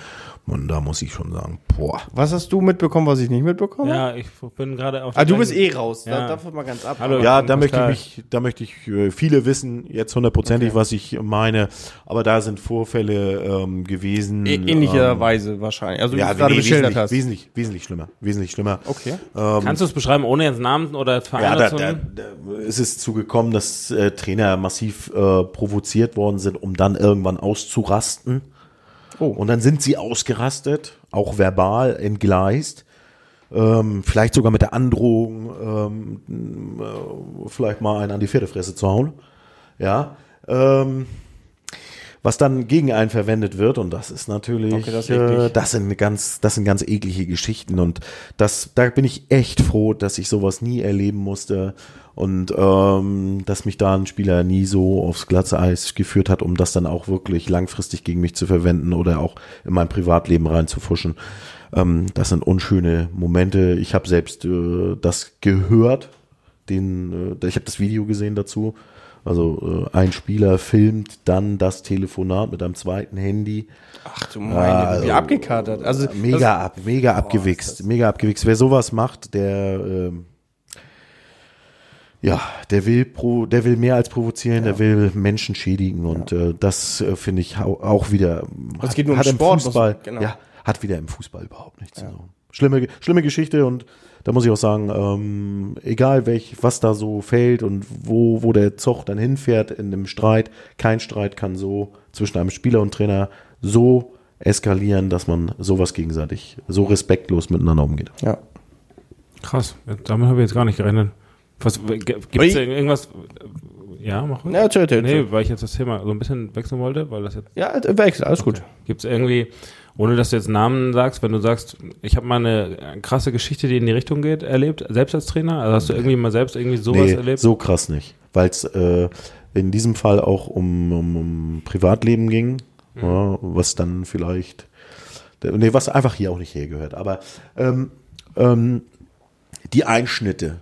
Und da muss ich schon sagen, boah. Was hast du mitbekommen, was ich nicht mitbekommen habe? Ja, ich bin gerade auf. Ah, du bist eh raus. Ja. Da, davon mal ganz ab. Hallo, ja, da möchte ich mich, da möchte ich, äh, viele wissen jetzt hundertprozentig, okay. was ich meine. Aber da sind Vorfälle ähm, gewesen. E ähnlicherweise ähm, wahrscheinlich. Also, ja, gerade beschildert hast. Wesentlich, wesentlich schlimmer. Wesentlich schlimmer. Okay. Ähm, Kannst du es beschreiben, ohne jetzt Namen oder Vereine ja, da, da, da ist es zugekommen, dass äh, Trainer massiv äh, provoziert worden sind, um dann irgendwann auszurasten. Oh. Und dann sind sie ausgerastet, auch verbal entgleist. Ähm, vielleicht sogar mit der Androhung, ähm, äh, vielleicht mal einen an die Pferdefresse zu hauen. Ja. Ähm, was dann gegen einen verwendet wird und das ist natürlich, okay, das, äh, das, sind ganz, das sind ganz eklige Geschichten und das, da bin ich echt froh, dass ich sowas nie erleben musste und ähm, dass mich da ein Spieler nie so aufs glatze Eis geführt hat, um das dann auch wirklich langfristig gegen mich zu verwenden oder auch in mein Privatleben reinzufuschen. Ähm, das sind unschöne Momente. Ich habe selbst äh, das gehört, den, äh, ich habe das Video gesehen dazu also äh, ein Spieler filmt dann das Telefonat mit einem zweiten Handy. Ach du meine, also, wie abgekatert. Also mega ab, mega abgewichst, mega abgewichst. Wer sowas macht, der äh, ja, der will pro, der will mehr als provozieren, ja. der will Menschen schädigen und ja. äh, das äh, finde ich auch wieder. Es geht nur um Sport, Fußball, was, genau. ja, hat wieder im Fußball überhaupt nichts ja. zu tun. Schlimme, schlimme Geschichte und da muss ich auch sagen, ähm, egal welch, was da so fällt und wo, wo der Zug dann hinfährt in einem Streit, kein Streit kann so zwischen einem Spieler und Trainer so eskalieren, dass man sowas gegenseitig so respektlos miteinander umgeht. Ja. Krass, damit habe ich jetzt gar nicht gerechnet. Was gibt es irgendwas? Ja, mach ruhig. Ja, erzähl, erzähl, Nee, weil ich jetzt das Thema so ein bisschen wechseln wollte, weil das jetzt. Ja, wechsel, alles okay. gut. Gibt es irgendwie, ohne dass du jetzt Namen sagst, wenn du sagst, ich habe mal eine krasse Geschichte, die in die Richtung geht, erlebt, selbst als Trainer? Also hast du irgendwie mal selbst irgendwie sowas nee, erlebt? So krass nicht. Weil es äh, in diesem Fall auch um, um, um Privatleben ging, mhm. ja, was dann vielleicht, nee, was einfach hier auch nicht hergehört. Aber ähm, ähm, die Einschnitte,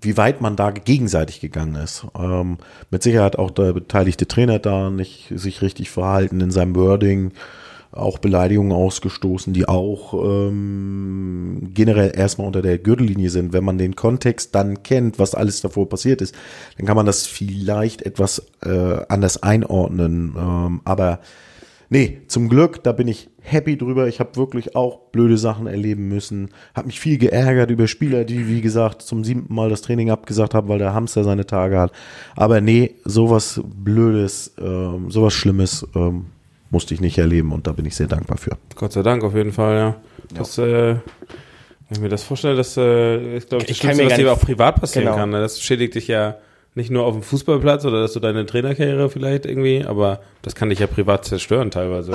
wie weit man da gegenseitig gegangen ist. Ähm, mit Sicherheit auch der beteiligte Trainer da nicht sich richtig verhalten in seinem Wording, auch Beleidigungen ausgestoßen, die auch ähm, generell erstmal unter der Gürtellinie sind. Wenn man den Kontext dann kennt, was alles davor passiert ist, dann kann man das vielleicht etwas äh, anders einordnen. Ähm, aber nee, zum Glück, da bin ich happy drüber. Ich habe wirklich auch blöde Sachen erleben müssen. Habe mich viel geärgert über Spieler, die, wie gesagt, zum siebten Mal das Training abgesagt haben, weil der Hamster seine Tage hat. Aber nee, sowas Blödes, ähm, sowas Schlimmes ähm, musste ich nicht erleben und da bin ich sehr dankbar für. Gott sei Dank auf jeden Fall, ja. Das, ja. äh, wenn ich mir das vorstelle, das äh, ist, glaube ich, das Schlimmste, was dir auch privat passieren genau. kann. Ne? Das schädigt dich ja nicht nur auf dem Fußballplatz oder dass du deine Trainerkarriere vielleicht irgendwie, aber das kann dich ja privat zerstören teilweise.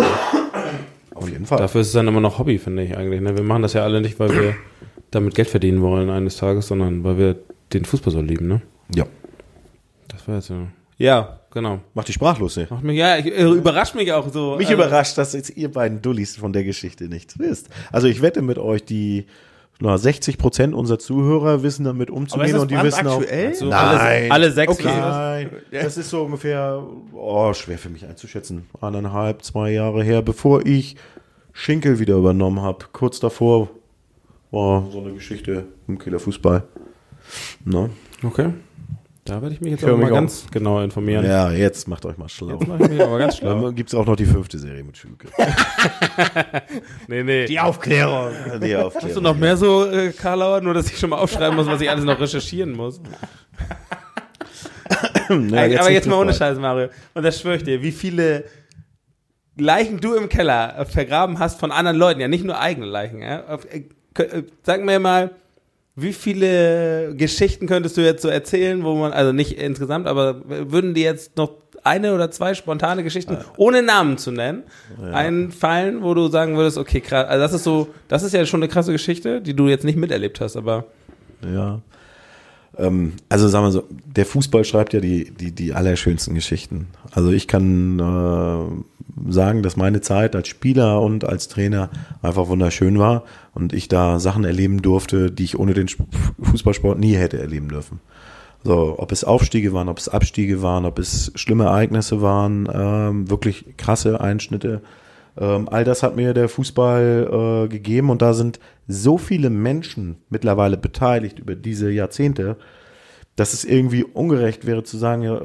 Auf jeden Fall. Dafür ist es dann immer noch Hobby, finde ich eigentlich. Ne? Wir machen das ja alle nicht, weil wir damit Geld verdienen wollen eines Tages, sondern weil wir den Fußball so lieben, ne? Ja. Das war jetzt so. Ja, genau. Macht dich sprachlos, ne? Macht mich, ja, ich, äh, überrascht mich auch so. Mich also, überrascht, dass jetzt ihr beiden Dullis von der Geschichte nichts wisst. Also ich wette mit euch, die na, 60 Prozent unserer Zuhörer wissen damit umzugehen und die wissen auch. Also Nein. Alle, alle sechs. Okay. Nein, das ist so ungefähr, oh, schwer für mich einzuschätzen. Eineinhalb, zwei Jahre her, bevor ich Schinkel wieder übernommen habe. Kurz davor war so eine Geschichte im Killerfußball. Ne? Okay. Da werde ich mich jetzt auch mal ganz genau informieren. Ja, jetzt macht euch mal schlau. Jetzt mache ich mich aber ganz schlau. Dann gibt es auch noch die fünfte Serie mit Schülke. nee, nee. Die Aufklärung. Die Aufklärung. Hast du noch mehr so, äh, Karlauer, nur dass ich schon mal aufschreiben muss, was ich alles noch recherchieren muss? Na, aber jetzt mal ohne. Scheiß, Mario. Und das schwöre ich dir, wie viele Leichen du im Keller äh, vergraben hast von anderen Leuten, ja, nicht nur eigene Leichen. Ja? Äh, äh, Sag mir mal, wie viele Geschichten könntest du jetzt so erzählen, wo man, also nicht insgesamt, aber würden dir jetzt noch eine oder zwei spontane Geschichten, ohne Namen zu nennen, einfallen, wo du sagen würdest, okay, krass, also das ist so, das ist ja schon eine krasse Geschichte, die du jetzt nicht miterlebt hast, aber Ja. Ähm, also sagen wir so, der Fußball schreibt ja die, die, die allerschönsten Geschichten. Also ich kann äh, sagen, dass meine Zeit als Spieler und als Trainer einfach wunderschön war und ich da Sachen erleben durfte, die ich ohne den Sp- Fußballsport nie hätte erleben dürfen. So, ob es Aufstiege waren, ob es Abstiege waren, ob es schlimme Ereignisse waren, ähm, wirklich krasse Einschnitte. Ähm, all das hat mir der Fußball äh, gegeben und da sind so viele Menschen mittlerweile beteiligt über diese Jahrzehnte, dass es irgendwie ungerecht wäre zu sagen, ja,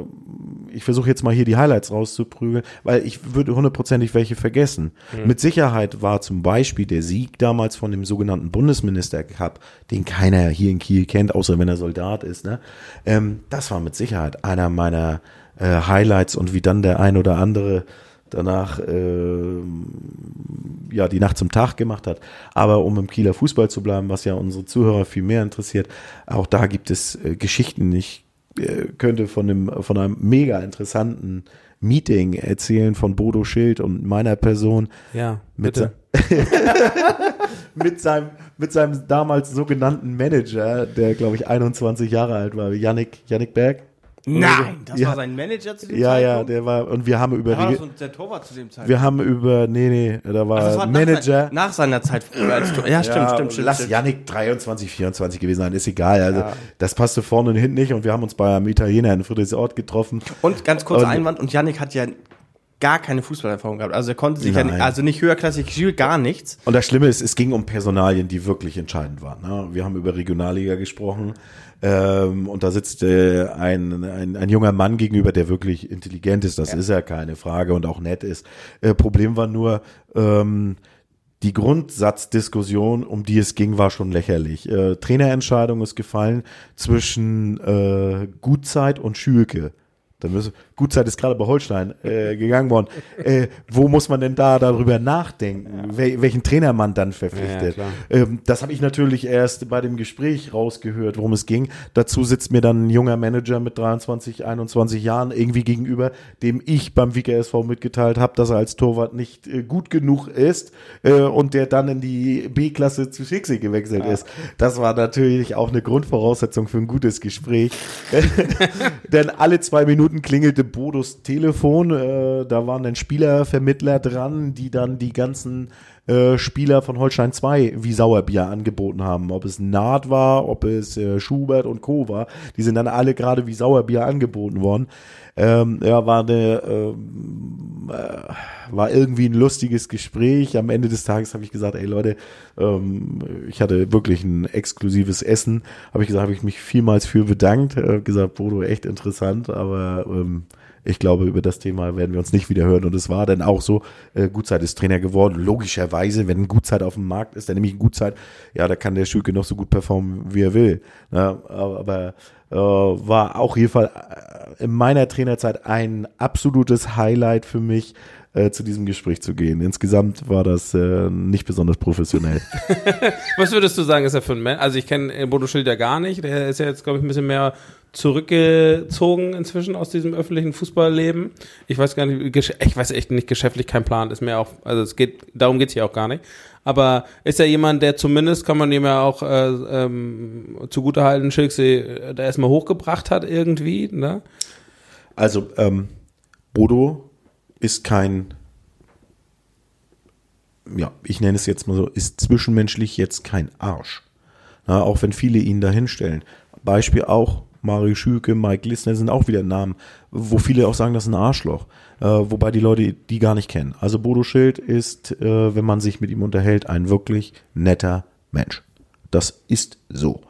ich versuche jetzt mal hier die Highlights rauszuprügeln, weil ich würde hundertprozentig welche vergessen. Mit Sicherheit war zum Beispiel der Sieg damals von dem sogenannten Bundesminister Cup, den keiner hier in Kiel kennt, außer wenn er Soldat ist. Ne? Ähm, das war mit Sicherheit einer meiner äh, Highlights und wie dann der ein oder andere danach äh, ja die Nacht zum Tag gemacht hat. Aber um im Kieler Fußball zu bleiben, was ja unsere Zuhörer viel mehr interessiert, auch da gibt es äh, Geschichten. Ich äh, könnte von einem von einem mega interessanten Meeting erzählen von Bodo Schild und meiner Person ja, mit, bitte. mit seinem mit seinem damals sogenannten Manager, der glaube ich 21 Jahre alt war, Yannick Yannick Berg. Nein, das Ja. war sein Manager zu dem Ja, ja, Zeitpunkt? der war und wir haben über Da war das der Torwart zu dem Zeitpunkt. wir haben über nee nee, da war, das war Manager Nach, nach seiner Zeit früher als Tor Ja, stimmt, Ja, stimmt, stimmt. Lass stimmt. Yannick 23, 24 gewesen sein, ist egal. Also Ja. das passte vorne und hinten nicht und wir haben uns bei einem Italiener in Friedrichsort getroffen. Und ganz kurzer Einwand, und Yannick hat ja gar keine Fußballerfahrung gehabt. Also er konnte sich ja, also nicht höherklassig gespielt, gar nichts. Und das Schlimme ist, es ging um Personalien, die wirklich entscheidend waren. Ne? Wir haben über Regionalliga gesprochen ähm, und da sitzt äh, ein, ein, ein junger Mann gegenüber, der wirklich intelligent ist. Das ist ja keine Frage und auch nett ist. Äh, Problem war nur, ähm, die Grundsatzdiskussion, um die es ging, war schon lächerlich. Äh, Trainerentscheidung ist gefallen zwischen äh, Gutzeit und Schülke. Da müssen, Gutzeit ist gerade bei Holstein äh, gegangen worden. Äh, wo muss man denn da darüber nachdenken, wel, welchen Trainer man dann verpflichtet? Ja, ähm, das habe ich natürlich erst bei dem Gespräch rausgehört, worum es ging. Dazu sitzt mir dann ein junger Manager mit 23, 21 Jahren irgendwie gegenüber, dem ich beim WKSV mitgeteilt habe, dass er als Torwart nicht äh, gut genug ist äh, und der dann in die B-Klasse zu Schicksal gewechselt ist. Das war natürlich auch eine Grundvoraussetzung für ein gutes Gespräch. Denn alle zwei Minuten klingelte Bodos Telefon. Äh, da waren dann Spielervermittler dran, die dann die ganzen äh, Spieler von Holstein 2 wie Sauerbier angeboten haben. Ob es Naht war, ob es äh, Schubert und Co. war. Die sind dann alle gerade wie Sauerbier angeboten worden. Ähm, ja, war eine, ähm, äh, war irgendwie ein lustiges Gespräch. Am Ende des Tages habe ich gesagt, ey Leute, ähm, ich hatte wirklich ein exklusives Essen. Habe ich gesagt, habe ich mich vielmals für bedankt. Äh, gesagt, Bodo, echt interessant, aber ähm, ich glaube, über das Thema werden wir uns nicht wieder hören. Und es war dann auch so, äh, Gutzeit ist Trainer geworden. Logischerweise, wenn ein Gutzeit auf dem Markt ist, dann nämlich ein Gutzeit, ja, da kann der Schülke noch so gut performen, wie er will. Ja, aber äh, war auch jeden Fall äh, in meiner Trainerzeit ein absolutes Highlight für mich. Äh, zu diesem Gespräch zu gehen. Insgesamt war das äh, nicht besonders professionell. Was würdest du sagen, ist er für ein Mensch? Also ich kenne Bodo Schild ja gar nicht. Der ist ja jetzt, glaube ich, ein bisschen mehr zurückgezogen inzwischen aus diesem öffentlichen Fußballleben. Ich weiß gar nicht, ich weiß echt nicht, geschäftlich kein Plan, ist mir auch, also es geht, darum geht's hier auch gar nicht. Aber ist ja jemand, der zumindest, kann man ihm ja auch äh, ähm, zugutehalten, Schilksee, äh, der erstmal hochgebracht hat irgendwie, ne? Also, ähm, Bodo ist kein, ja, ich nenne es jetzt mal so, ist zwischenmenschlich jetzt kein Arsch. Na, auch wenn viele ihn da hinstellen. Beispiel auch Mario Schüke, Mike Lissner sind auch wieder Namen, wo viele auch sagen, das ist ein Arschloch. Äh, wobei die Leute die gar nicht kennen. Also Bodo Schild ist, äh, wenn man sich mit ihm unterhält, ein wirklich netter Mensch. Das ist so.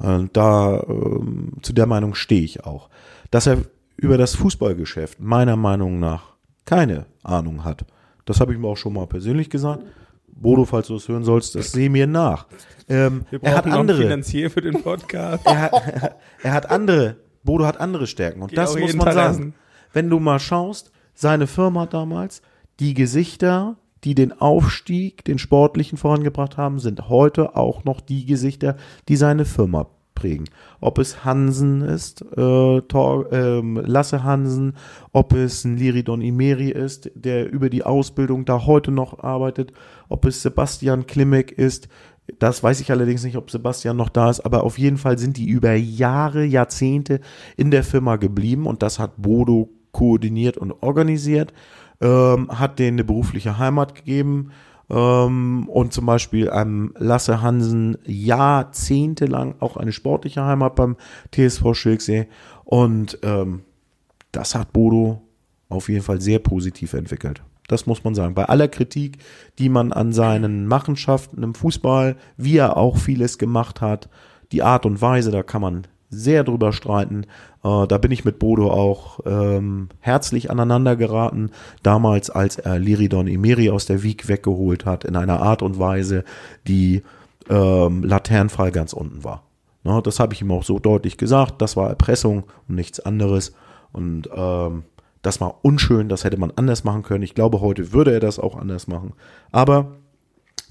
Äh, da ähm, zu der Meinung stehe ich auch. Dass er über das Fußballgeschäft meiner Meinung nach keine Ahnung hat. Das habe ich mir auch schon mal persönlich gesagt. Bodo, falls du es hören sollst, das sehe mir nach. Ähm, er hat andere. Finanzier für den Podcast. Er hat, er hat andere. Bodo hat andere Stärken und Geh das muss man sagen. Wenn du mal schaust, seine Firma damals, die Gesichter, die den Aufstieg, den sportlichen vorangebracht haben, sind heute auch noch die Gesichter, die seine Firma prägen. Ob es Hansen ist, äh, Tor, äh, Lasse Hansen, ob es ein Liridon Imeri ist, der über die Ausbildung da heute noch arbeitet, ob es Sebastian Klimek ist, das weiß ich allerdings nicht, ob Sebastian noch da ist, aber auf jeden Fall sind die über Jahre, Jahrzehnte in der Firma geblieben und das hat Bodo koordiniert und organisiert, ähm, hat denen eine berufliche Heimat gegeben, ähm, und zum Beispiel einem Lasse Hansen jahrzehntelang auch eine sportliche Heimat beim TSV Schilksee. Und ähm, das hat Bodo auf jeden Fall sehr positiv entwickelt. Das muss man sagen. Bei aller Kritik, die man an seinen Machenschaften im Fußball, wie er auch vieles gemacht hat, die Art und Weise, da kann man sehr drüber streiten. Äh, da bin ich mit Bodo auch ähm, herzlich aneinander geraten. Damals, als er Liridon Imeri aus der Wieg weggeholt hat, in einer Art und Weise, die ähm, Laternenfall ganz unten war. Ne, das habe ich ihm auch so deutlich gesagt. Das war Erpressung und nichts anderes. Und ähm, das war unschön, das hätte man anders machen können. Ich glaube, heute würde er das auch anders machen. Aber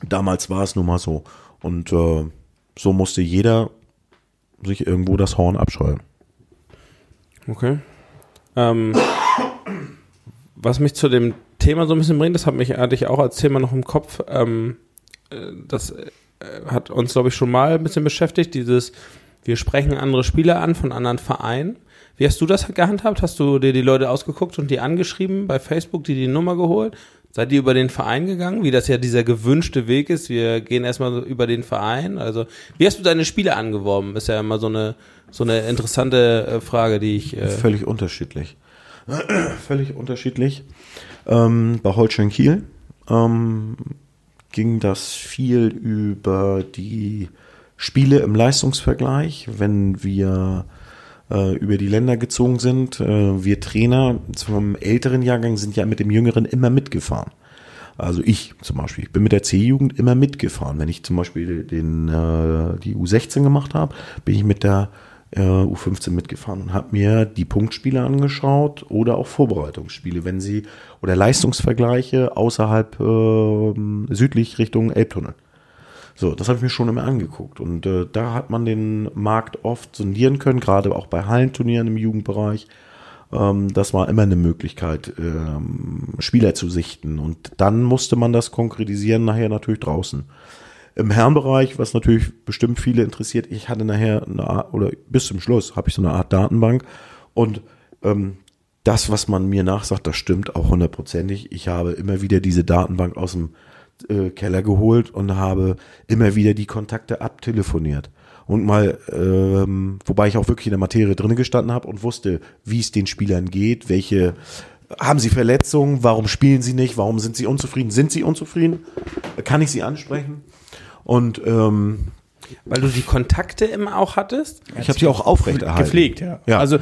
damals war es nun mal so. Und äh, so musste jeder sich irgendwo das Horn abscheuen. Okay. Ähm, was mich zu dem Thema so ein bisschen bringt, das hat mich hatte ich auch als Thema noch im Kopf. Ähm, äh, das äh, hat uns, glaube ich, schon mal ein bisschen beschäftigt. Dieses, wir sprechen andere Spieler an von anderen Vereinen. Wie hast du das gehandhabt? Hast du dir die Leute ausgeguckt und die angeschrieben bei Facebook, die die Nummer geholt? Seid ihr über den Verein gegangen, wie das ja dieser gewünschte Weg ist? Wir gehen erstmal über den Verein. Also, wie hast du deine Spiele angeworben? Ist ja immer so eine, so eine interessante äh, Frage, die ich. Äh Völlig unterschiedlich. Völlig unterschiedlich. Ähm, bei Holstein Kiel ähm, ging das viel über die Spiele im Leistungsvergleich, wenn wir über die Länder gezogen sind. Äh, wir Trainer zum älteren Jahrgang sind ja mit dem Jüngeren immer mitgefahren. Also ich zum Beispiel, ich bin mit der C-Jugend immer mitgefahren. Wenn ich zum Beispiel den, äh, die U16 gemacht habe, bin ich mit der äh, U15 mitgefahren und habe mir die Punktspiele angeschaut oder auch Vorbereitungsspiele, wenn sie oder Leistungsvergleiche außerhalb äh, südlich Richtung Elbtunnel. So, das habe ich mir schon immer angeguckt. Und äh, da hat man den Markt oft sondieren können, gerade auch bei Hallenturnieren im Jugendbereich. Ähm, das war immer eine Möglichkeit, ähm, Spieler zu sichten. Und dann musste man das konkretisieren, nachher natürlich draußen. Im Herrenbereich, was natürlich bestimmt viele interessiert, ich hatte nachher eine Art, oder bis zum Schluss habe ich so eine Art Datenbank. Und ähm, das, was man mir nachsagt, das stimmt auch hundertprozentig. Ich habe immer wieder diese Datenbank aus dem äh, Keller geholt und habe immer wieder die Kontakte abtelefoniert. Und mal, ähm, wobei ich auch wirklich in der Materie drin gestanden habe und wusste, wie es den Spielern geht, welche haben sie Verletzungen, warum spielen sie nicht, warum sind sie unzufrieden, sind sie unzufrieden, kann ich sie ansprechen? Und ähm, weil du die Kontakte immer auch hattest? Ich habe sie auch aufrechterhalten. Gepflegt, ja. ja. Also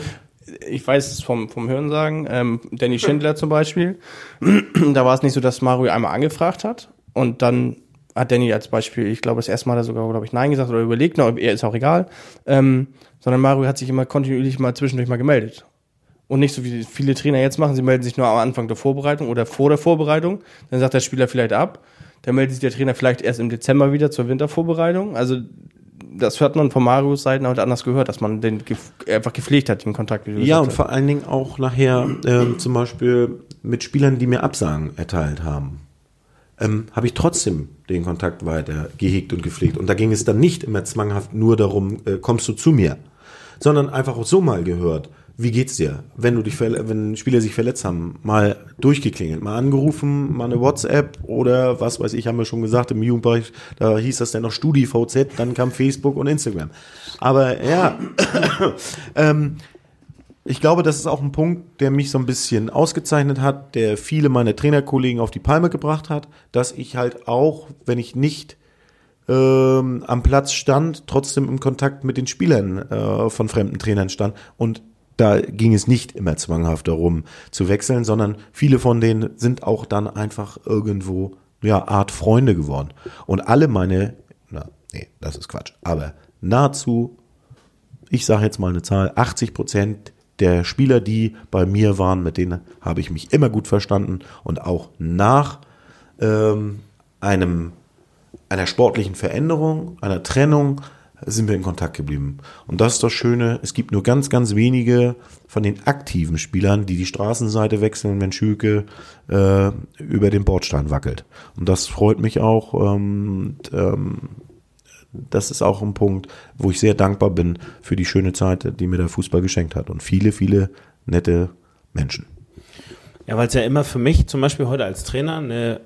ich weiß es vom, vom Hörensagen, ähm, Danny Schindler zum Beispiel, da war es nicht so, dass Mario einmal angefragt hat und dann hat Danny als Beispiel, ich glaube, das erste Mal hat er sogar, glaube ich, Nein gesagt oder überlegt, na, er ist auch egal. Ähm, sondern Mario hat sich immer kontinuierlich mal zwischendurch mal gemeldet. Und nicht so wie viele Trainer jetzt machen, sie melden sich nur am Anfang der Vorbereitung oder vor der Vorbereitung. Dann sagt der Spieler vielleicht ab. Dann meldet sich der Trainer vielleicht erst im Dezember wieder zur Wintervorbereitung. Also das hört man von Marius Seiten halt anders gehört, dass man den gef einfach gepflegt hat, den Kontakt. Ja, und vor allen Dingen auch nachher ähm, zum Beispiel mit Spielern, die mir Absagen erteilt haben. Ähm, habe ich trotzdem den Kontakt weiter gehegt und gepflegt. Und da ging es dann nicht immer zwanghaft nur darum, äh, kommst du zu mir, sondern einfach auch so mal gehört wie geht's dir? Wenn du dich, wenn Spieler sich verletzt haben, mal durchgeklingelt, mal angerufen, mal eine WhatsApp oder was weiß ich, haben wir schon gesagt, im Jugendbereich, da hieß das dann noch StudiVZ, dann kam Facebook und Instagram. Aber ja, ähm, ich glaube, das ist auch ein Punkt, der mich so ein bisschen ausgezeichnet hat, der viele meiner Trainerkollegen auf die Palme gebracht hat, dass ich halt auch, wenn ich nicht ähm, am Platz stand, trotzdem im Kontakt mit den Spielern äh, von fremden Trainern stand und da ging es nicht immer zwanghaft darum zu wechseln, sondern viele von denen sind auch dann einfach irgendwo, ja, Art Freunde geworden. Und alle meine, na, nee, das ist Quatsch, aber nahezu, ich sage jetzt mal eine Zahl, 80 Prozent der Spieler, die bei mir waren, mit denen habe ich mich immer gut verstanden und auch nach ähm, einem, einer sportlichen Veränderung, einer Trennung, sind wir in Kontakt geblieben. Und das ist das Schöne, es gibt nur ganz, ganz wenige von den aktiven Spielern, die die Straßenseite wechseln, wenn Schüke äh, über den Bordstein wackelt. Und das freut mich auch. Und, ähm, das ist auch ein Punkt, wo ich sehr dankbar bin für die schöne Zeit, die mir der Fußball geschenkt hat. Und viele, viele nette Menschen. Ja, weil es ja immer für mich zum Beispiel heute als Trainer eine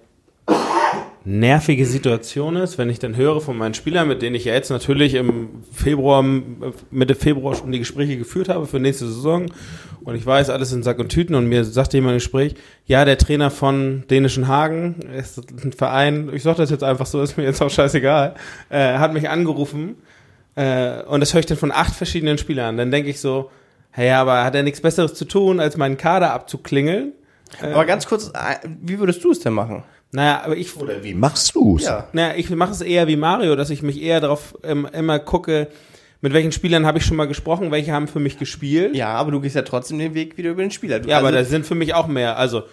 nervige Situation ist, wenn ich dann höre von meinen Spielern, mit denen ich ja jetzt natürlich im Februar, Mitte Februar schon die Gespräche geführt habe für nächste Saison und ich weiß, alles in Sack und Tüten und mir sagte jemand im Gespräch, ja, der Trainer von Dänischen Hagen, ist ein Verein, ich sage das jetzt einfach so, ist mir jetzt auch scheißegal, äh, hat mich angerufen äh, und das höre ich dann von acht verschiedenen Spielern. Dann denke ich so, hey, aber hat er nichts Besseres zu tun, als meinen Kader abzuklingeln? Aber ganz kurz, äh, wie würdest du es denn machen? Naja, aber ich. Oder wie machst du's? Ja. Naja, ich mache es eher wie Mario, dass ich mich eher darauf ähm, immer gucke, mit welchen Spielern habe ich schon mal gesprochen, welche haben für mich gespielt. Ja, aber du gehst ja trotzdem den Weg wieder über den Spieler. Du ja, also aber da sind für mich auch mehr. Also,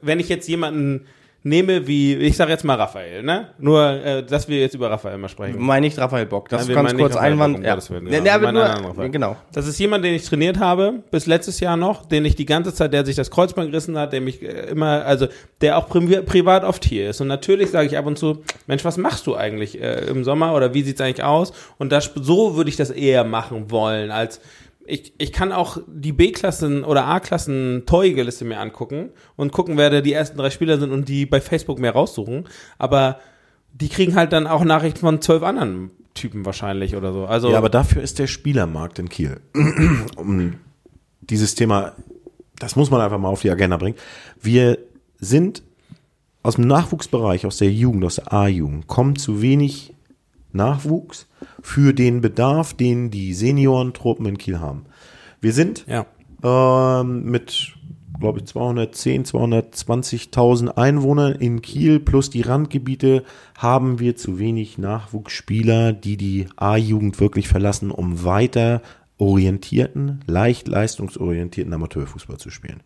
wenn ich jetzt jemanden nehme wie, ich sage jetzt mal Raphael, ne? Nur, äh, dass wir jetzt über Raphael mal sprechen. Meine nicht Raphael Bock. Das Nein, ganz kurz Einwand. ja. Willen, ja, ja, nur, genau. Das ist jemand, den ich trainiert habe, bis letztes Jahr noch, den ich die ganze Zeit, der sich das Kreuzband gerissen hat, der mich äh, immer, also, der auch pri privat oft hier ist. Und natürlich sage ich ab und zu, Mensch, was machst du eigentlich äh, im Sommer oder wie sieht's eigentlich aus? Und das, so würde ich das eher machen wollen, als ich, ich kann auch die B-Klassen oder A-Klassen Torjägerliste mir angucken und gucken, wer da die ersten drei Spieler sind und die bei Facebook mehr raussuchen. Aber die kriegen halt dann auch Nachrichten von zwölf anderen Typen wahrscheinlich oder so. Also ja, aber dafür ist der Spielermarkt in Kiel. um dieses Thema, das muss man einfach mal auf die Agenda bringen. Wir sind aus dem Nachwuchsbereich, aus der Jugend, aus der A-Jugend, kommen zu wenig Nachwuchs für den Bedarf, den die Seniorentruppen in Kiel haben. Wir sind ja. ähm, mit, glaube ich, 210, 220.000 Einwohnern in Kiel plus die Randgebiete haben wir zu wenig Nachwuchsspieler, die die A-Jugend wirklich verlassen, um weiter orientierten, leicht leistungsorientierten Amateurfußball zu spielen.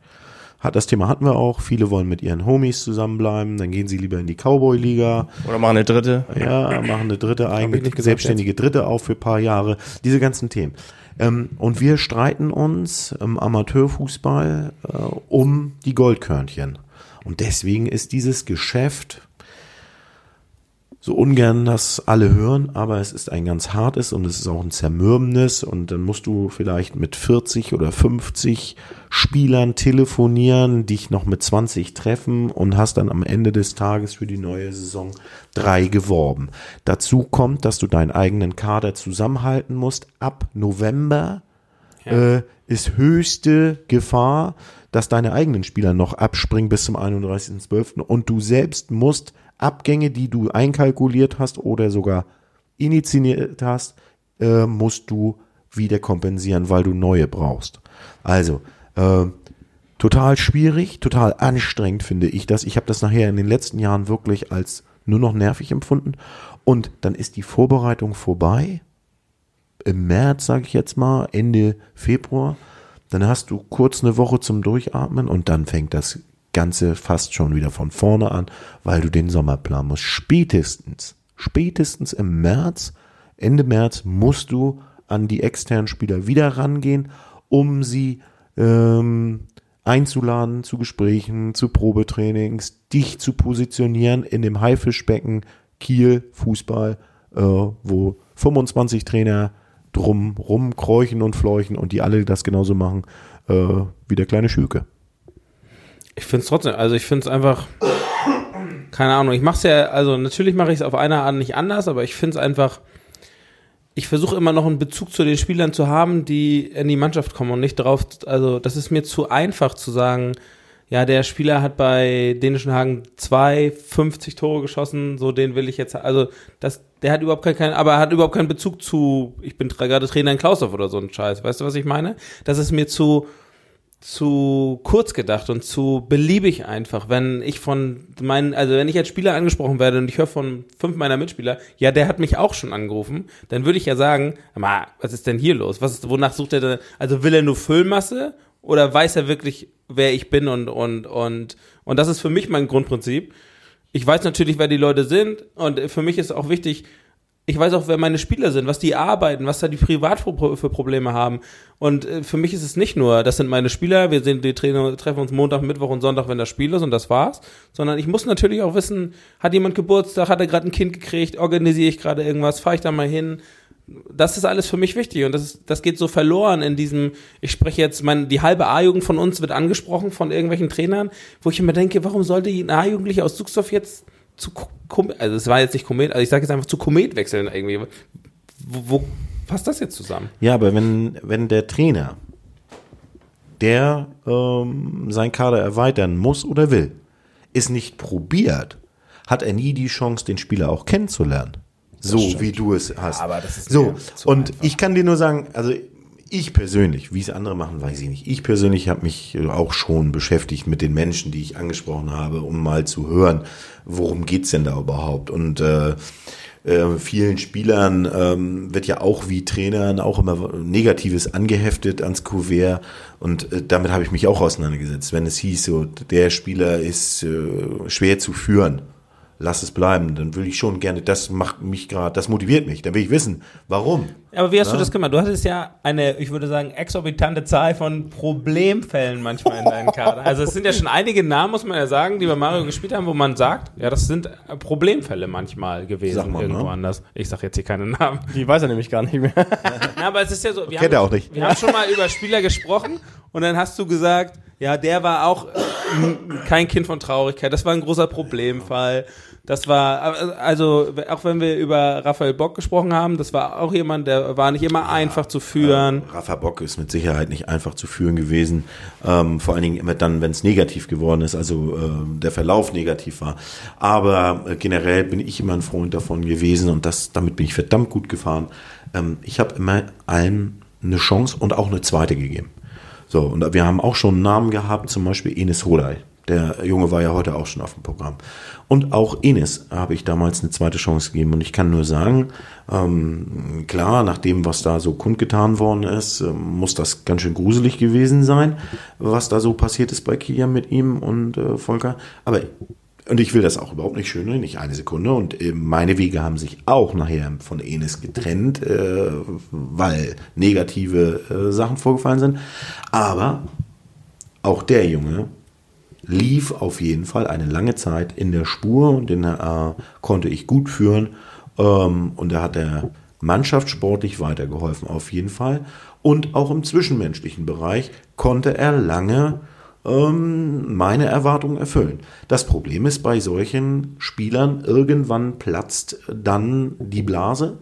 Hat, das Thema hatten wir auch. Viele wollen mit ihren Homies zusammenbleiben. Dann gehen sie lieber in die Cowboy-Liga. Oder machen eine dritte. Ja, machen eine dritte, eigene selbstständige jetzt. dritte auch für paar Jahre. Diese ganzen Themen. Ähm, und wir streiten uns im Amateurfußball äh, um die Goldkörnchen. Und deswegen ist dieses Geschäft so ungern das alle hören, aber es ist ein ganz hartes und es ist auch ein zermürbendes und dann musst du vielleicht mit 40 oder 50 Spielern telefonieren, dich noch mit 20 treffen und hast dann am Ende des Tages für die neue Saison drei geworben. Dazu kommt, dass du deinen eigenen Kader zusammenhalten musst. Ab November ja. äh, ist höchste Gefahr, dass deine eigenen Spieler noch abspringen bis zum 31.12. und du selbst musst Abgänge, die du einkalkuliert hast oder sogar initiiert hast, äh, musst du wieder kompensieren, weil du neue brauchst. Also, äh, total schwierig, total anstrengend finde ich das. Ich habe das nachher in den letzten Jahren wirklich als nur noch nervig empfunden. Und dann ist die Vorbereitung vorbei. Im März, sage ich jetzt mal, Ende Februar. dann hast du kurz eine Woche zum Durchatmen und dann fängt das Ganze fast schon wieder von vorne an, weil du den Sommer planen musst. Spätestens, spätestens im März, Ende März musst du an die externen Spieler wieder rangehen, um sie ähm, einzuladen zu Gesprächen, zu Probetrainings, dich zu positionieren in dem Haifischbecken Kiel Fußball, äh, wo 25 Trainer drum rumkräuchen und fleuchen und die alle das genauso machen äh, wie der kleine Schülke. Ich finde es trotzdem, also ich finde es einfach, keine Ahnung, ich mache es ja, also natürlich mache ich es auf einer Art nicht anders, aber ich finde es einfach, ich versuche immer noch einen Bezug zu den Spielern zu haben, die in die Mannschaft kommen und nicht darauf, also das ist mir zu einfach zu sagen, ja, der Spieler hat bei Dänischen Hagen zwei 50 Tore geschossen, so den will ich jetzt, also das, der hat überhaupt keinen, aber hat überhaupt keinen Bezug zu, ich bin gerade Trainer in Klausdorf oder so ein Scheiß, weißt du, was ich meine? Das ist mir zu, zu kurz gedacht und zu beliebig einfach. Wenn ich von meinen, also wenn ich als Spieler angesprochen werde und ich höre von fünf meiner Mitspieler, ja, der hat mich auch schon angerufen, dann würde ich ja sagen, was ist denn hier los? Was ist, wonach sucht er denn? Also will er nur Füllmasse oder weiß er wirklich, wer ich bin und, und, und, und das ist für mich mein Grundprinzip. Ich weiß natürlich, wer die Leute sind und für mich ist auch wichtig, ich weiß auch, wer meine Spieler sind, was die arbeiten, was da die privat für Probleme haben. Und äh, für mich ist es nicht nur, das sind meine Spieler, wir sind die Trainer, treffen uns Montag, Mittwoch und Sonntag, wenn das Spiel ist und das war's. Sondern ich muss natürlich auch wissen, hat jemand Geburtstag, hat er gerade ein Kind gekriegt, organisiere ich gerade irgendwas, fahre ich da mal hin. Das ist alles für mich wichtig und das, ist, das geht so verloren in diesem, ich spreche jetzt, mein, die halbe A-Jugend von uns wird angesprochen von irgendwelchen Trainern, wo ich immer denke, warum sollte ein A-Jugendlicher aus Zugsdorf jetzt zu Komet, also es war jetzt nicht Komet, also ich sage jetzt einfach zu Komet wechseln irgendwie. Wo, wo passt das jetzt zusammen? Ja, aber wenn, wenn der Trainer, der ähm, sein Kader erweitern muss oder will, es nicht probiert, hat er nie die Chance, den Spieler auch kennenzulernen. So wie du es hast. Ja, aber das ist so. Und einfach. ich kann dir nur sagen, also ich persönlich, wie es andere machen, weiß ich nicht. Ich persönlich habe mich auch schon beschäftigt mit den Menschen, die ich angesprochen habe, um mal zu hören, worum geht's denn da überhaupt? Und äh, äh, vielen Spielern ähm, wird ja auch wie Trainern auch immer Negatives angeheftet ans Kuvert und äh, damit habe ich mich auch auseinandergesetzt. Wenn es hieß, so der Spieler ist äh, schwer zu führen, lass es bleiben. Dann will ich schon gerne, das macht mich gerade, das motiviert mich. Dann will ich wissen, warum. Aber wie hast ja? du das gemacht? Du hattest ja eine, ich würde sagen, exorbitante Zahl von Problemfällen manchmal in deinen Kader. Also es sind ja schon einige Namen, muss man ja sagen, die bei Mario gespielt haben, wo man sagt, ja, das sind Problemfälle manchmal gewesen mal, irgendwo ne? anders. Ich sag jetzt hier keine Namen. Die weiß er nämlich gar nicht mehr. ja, aber es ist ja so, wir, Kennt haben, er auch nicht. wir haben schon mal über Spieler gesprochen und dann hast du gesagt, ja, der war auch kein Kind von Traurigkeit, das war ein großer Problemfall. Das war, also auch wenn wir über Raphael Bock gesprochen haben, das war auch jemand, der war nicht immer ja, einfach zu führen. Äh, Raphael Bock ist mit Sicherheit nicht einfach zu führen gewesen. Ähm, vor allen Dingen immer dann, wenn es negativ geworden ist, also äh, der Verlauf negativ war. Aber äh, generell bin ich immer ein Freund davon gewesen und das, damit bin ich verdammt gut gefahren. Ähm, ich habe immer allen eine Chance und auch eine zweite gegeben. So, und wir haben auch schon einen Namen gehabt, zum Beispiel Enes Holay. Der Junge war ja heute auch schon auf dem Programm. Und auch Enes habe ich damals eine zweite Chance gegeben. Und ich kann nur sagen, ähm, klar, nach dem, was da so kundgetan worden ist, äh, muss das ganz schön gruselig gewesen sein, was da so passiert ist bei Kia mit ihm und äh, Volker. Aber und ich will das auch überhaupt nicht schön, nicht eine Sekunde. Und äh, meine Wege haben sich auch nachher von Enes getrennt, äh, weil negative äh, Sachen vorgefallen sind. Aber auch der Junge lief auf jeden Fall eine lange Zeit in der Spur und den äh, konnte ich gut führen. Ähm, und da hat der Mannschaft sportlich weitergeholfen, auf jeden Fall. Und auch im zwischenmenschlichen Bereich konnte er lange ähm, meine Erwartungen erfüllen. Das Problem ist bei solchen Spielern, irgendwann platzt dann die Blase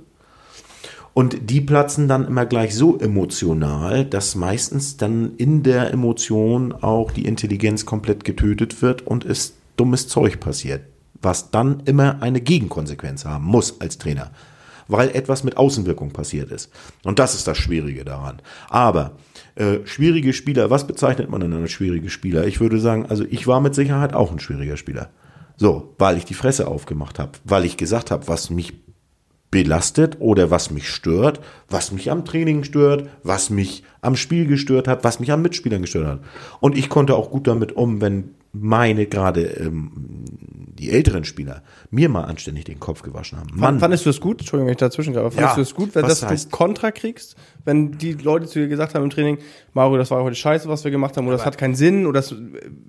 und die platzen dann immer gleich so emotional, dass meistens dann in der Emotion auch die Intelligenz komplett getötet wird und es dummes Zeug passiert, was dann immer eine Gegenkonsequenz haben muss als Trainer, weil etwas mit Außenwirkung passiert ist. Und das ist das Schwierige daran. Aber äh, schwierige Spieler, was bezeichnet man denn als schwierige Spieler? Ich würde sagen, also ich war mit Sicherheit auch ein schwieriger Spieler. So, weil ich die Fresse aufgemacht habe, weil ich gesagt habe, was mich belastet oder was mich stört, was mich am Training stört, was mich am Spiel gestört hat, was mich am Mitspielern gestört hat. Und ich konnte auch gut damit um, wenn meine gerade ähm, die älteren Spieler mir mal anständig den Kopf gewaschen haben. Mann. Fandest du es gut? Entschuldigung, wenn ich dazwischen gerade. Fandest ja, du es gut, wenn das heißt, du Kontra kriegst? Wenn die Leute zu dir gesagt haben im Training, Mario, das war heute scheiße, was wir gemacht haben, oder das hat keinen Sinn, oder das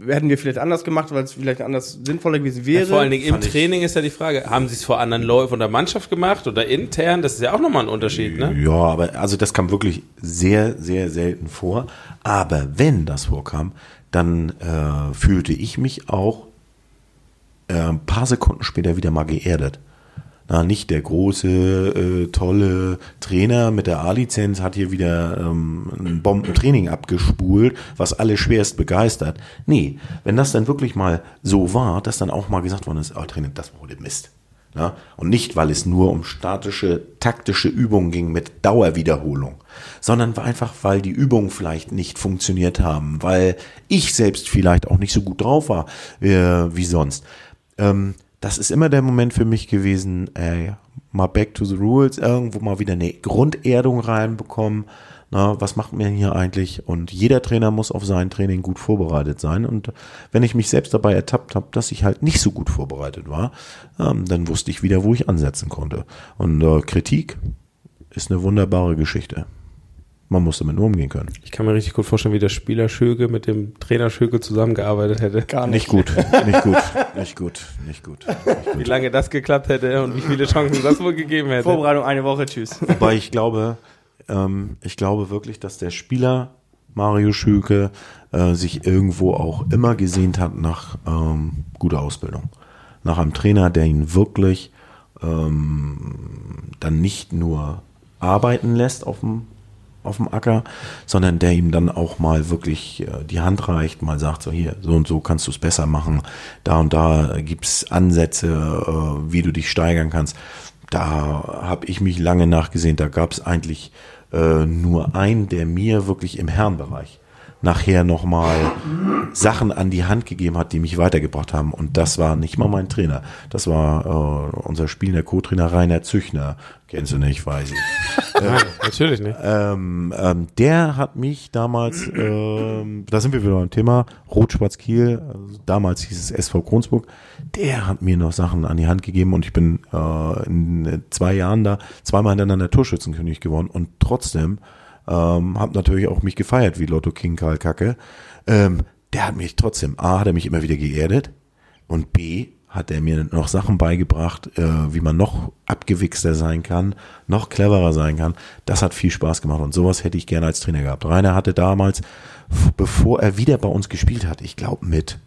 hätten wir vielleicht anders gemacht, weil es vielleicht anders sinnvoller gewesen wäre. Ja, vor allen Dingen im Training ist ja die Frage, haben sie es vor anderen Leuten von der Mannschaft gemacht oder intern? Das ist ja auch nochmal ein Unterschied, ne? Ja, aber also das kam wirklich sehr, sehr selten vor. Aber wenn das vorkam, dann äh, fühlte ich mich auch äh, ein paar Sekunden später wieder mal geerdet. Na, nicht der große, äh, tolle Trainer mit der A-Lizenz hat hier wieder ähm, ein Bombentraining abgespult, was alle schwerst begeistert. Nee, wenn das dann wirklich mal so war, dass dann auch mal gesagt worden ist, oh Trainer, das wurde Mist. Ja? Und nicht, weil es nur um statische, taktische Übungen ging mit Dauerwiederholung, sondern einfach, weil die Übungen vielleicht nicht funktioniert haben, weil ich selbst vielleicht auch nicht so gut drauf war äh, wie sonst. Ähm, das ist immer der Moment für mich gewesen, ey, mal back to the rules, irgendwo mal wieder eine Grunderdung reinbekommen na, was macht man hier eigentlich? Und jeder Trainer muss auf sein Training gut vorbereitet sein. Und wenn ich mich selbst dabei ertappt habe, dass ich halt nicht so gut vorbereitet war, ähm, dann wusste ich wieder, wo ich ansetzen konnte. Und äh, Kritik ist eine wunderbare Geschichte. Man muss damit nur umgehen können. Ich kann mir richtig gut vorstellen, wie der Spieler Schöge mit dem Trainer Schöge zusammengearbeitet hätte. Gar nicht. Nicht gut, nicht gut, nicht gut, nicht gut, nicht gut. Wie lange das geklappt hätte und wie viele Chancen das wohl gegeben hätte. Vorbereitung eine Woche, tschüss. Wobei ich glaube, ähm, ich glaube wirklich, dass der Spieler Mario Schüke äh, sich irgendwo auch immer gesehnt hat nach ähm, guter Ausbildung. Nach einem Trainer, der ihn wirklich ähm, dann nicht nur arbeiten lässt auf dem, auf dem Acker, sondern der ihm dann auch mal wirklich äh, die Hand reicht, mal sagt, so hier, so und so kannst du es besser machen, da und da gibt's Ansätze, äh, wie du dich steigern kannst. Da habe ich mich lange nachgesehen, da gab es eigentlich äh, nur ein, der mir wirklich im Herrenbereich nachher nochmal Sachen an die Hand gegeben hat, die mich weitergebracht haben. Und das war nicht mal mein Trainer. Das war äh, unser spielender Co-Trainer Rainer Züchner. Kennst du nicht, weiß ich. Nein, äh, natürlich nicht. Ähm, ähm, der hat mich damals, ähm, da sind wir wieder beim Thema, Rot-Schwarz-Kiel, also damals hieß es SV Kronsburg, der hat mir noch Sachen an die Hand gegeben und ich bin äh, in zwei Jahren da zweimal hintereinander Torschützenkönig geworden und trotzdem ähm, hab natürlich auch mich gefeiert wie Lotto King Karl Kacke. Ähm, der hat mich trotzdem, A, hat er mich immer wieder geerdet und B, hat er mir noch Sachen beigebracht, äh, wie man noch abgewichster sein kann, noch cleverer sein kann. Das hat viel Spaß gemacht und sowas hätte ich gerne als Trainer gehabt. Rainer hatte damals, bevor er wieder bei uns gespielt hat, ich glaube mit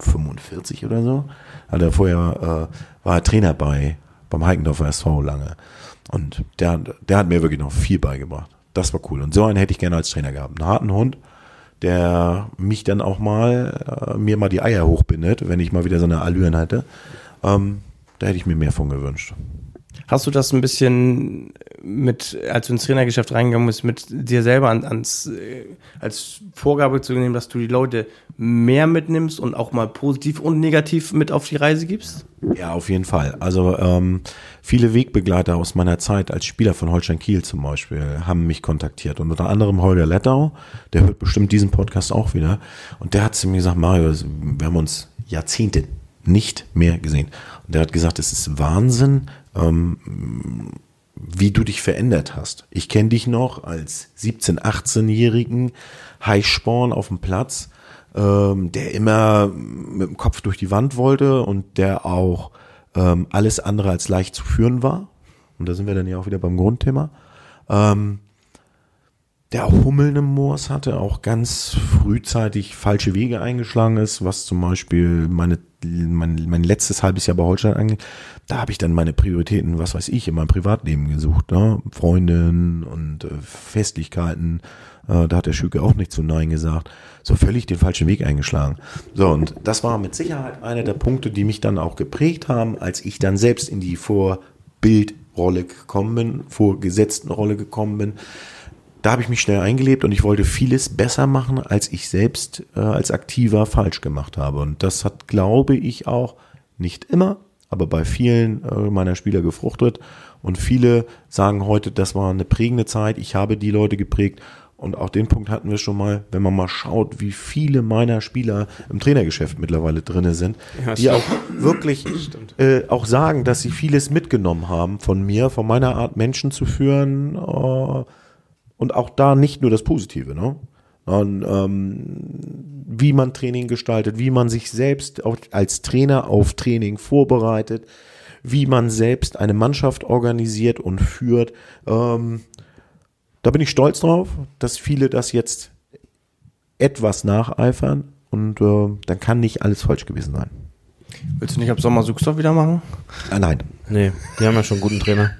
45 oder so, hat er vorher, äh, war er Trainer bei, beim Heikendorfer SV lange. Und der, der hat mir wirklich noch viel beigebracht. Das war cool. Und so einen hätte ich gerne als Trainer gehabt. Einen harten Hund, der mich dann auch mal, äh, mir mal die Eier hochbindet, wenn ich mal wieder so eine Allüren hätte. Ähm, da hätte ich mir mehr von gewünscht. Hast du das ein bisschen mit, als du ins Trainergeschäft reingegangen bist, mit dir selber an, ans, äh, als Vorgabe zu nehmen, dass du die Leute mehr mitnimmst und auch mal positiv und negativ mit auf die Reise gibst? Ja, auf jeden Fall. Also ähm, viele Wegbegleiter aus meiner Zeit als Spieler von Holstein Kiel zum Beispiel haben mich kontaktiert und unter anderem Holger Lettau, der hört bestimmt diesen Podcast auch wieder und der hat zu mir gesagt, Mario, wir haben uns Jahrzehnte nicht mehr gesehen. Und der hat gesagt, es ist Wahnsinn, ähm, wie du dich verändert hast. Ich kenne dich noch als 17-, 18-jährigen Heißsporn auf dem Platz, ähm, der immer mit dem Kopf durch die Wand wollte und der auch ähm, alles andere als leicht zu führen war. Und da sind wir dann ja auch wieder beim Grundthema. Ähm, der Hummeln im Moors hatte, auch ganz frühzeitig falsche Wege eingeschlagen ist, was zum Beispiel meine, mein, mein letztes halbes Jahr bei Holstein angeht. Da habe ich dann meine Prioritäten, was weiß ich, in meinem Privatleben gesucht. Ne? Freundin und äh, Festlichkeiten. Äh, da hat der Schüke auch nicht zu Nein gesagt. So völlig den falschen Weg eingeschlagen. So, und das war mit Sicherheit einer der Punkte, die mich dann auch geprägt haben, als ich dann selbst in die Vorbildrolle gekommen bin, vorgesetzten Rolle gekommen bin da habe ich mich schnell eingelebt und ich wollte vieles besser machen, als ich selbst äh, als Aktiver falsch gemacht habe. Und das hat, glaube ich, auch nicht immer, aber bei vielen äh, meiner Spieler gefruchtet. Und viele sagen heute, das war eine prägende Zeit. Ich habe die Leute geprägt. Und auch den Punkt hatten wir schon mal, wenn man mal schaut, wie viele meiner Spieler im Trainergeschäft mittlerweile drinne sind, ja, die auch wirklich äh, auch sagen, dass sie vieles mitgenommen haben von mir, von meiner Art Menschen zu führen. Äh, und auch da nicht nur das Positive, ne? Und, ähm, wie man Training gestaltet, wie man sich selbst als Trainer auf Training vorbereitet, wie man selbst eine Mannschaft organisiert und führt. Ähm, da bin ich stolz drauf, dass viele das jetzt etwas nacheifern und äh, dann kann nicht alles falsch gewesen sein. Willst du nicht ab Sommer Suchstoff wieder machen? Ah, nein. Nee, die haben ja schon einen guten Trainer.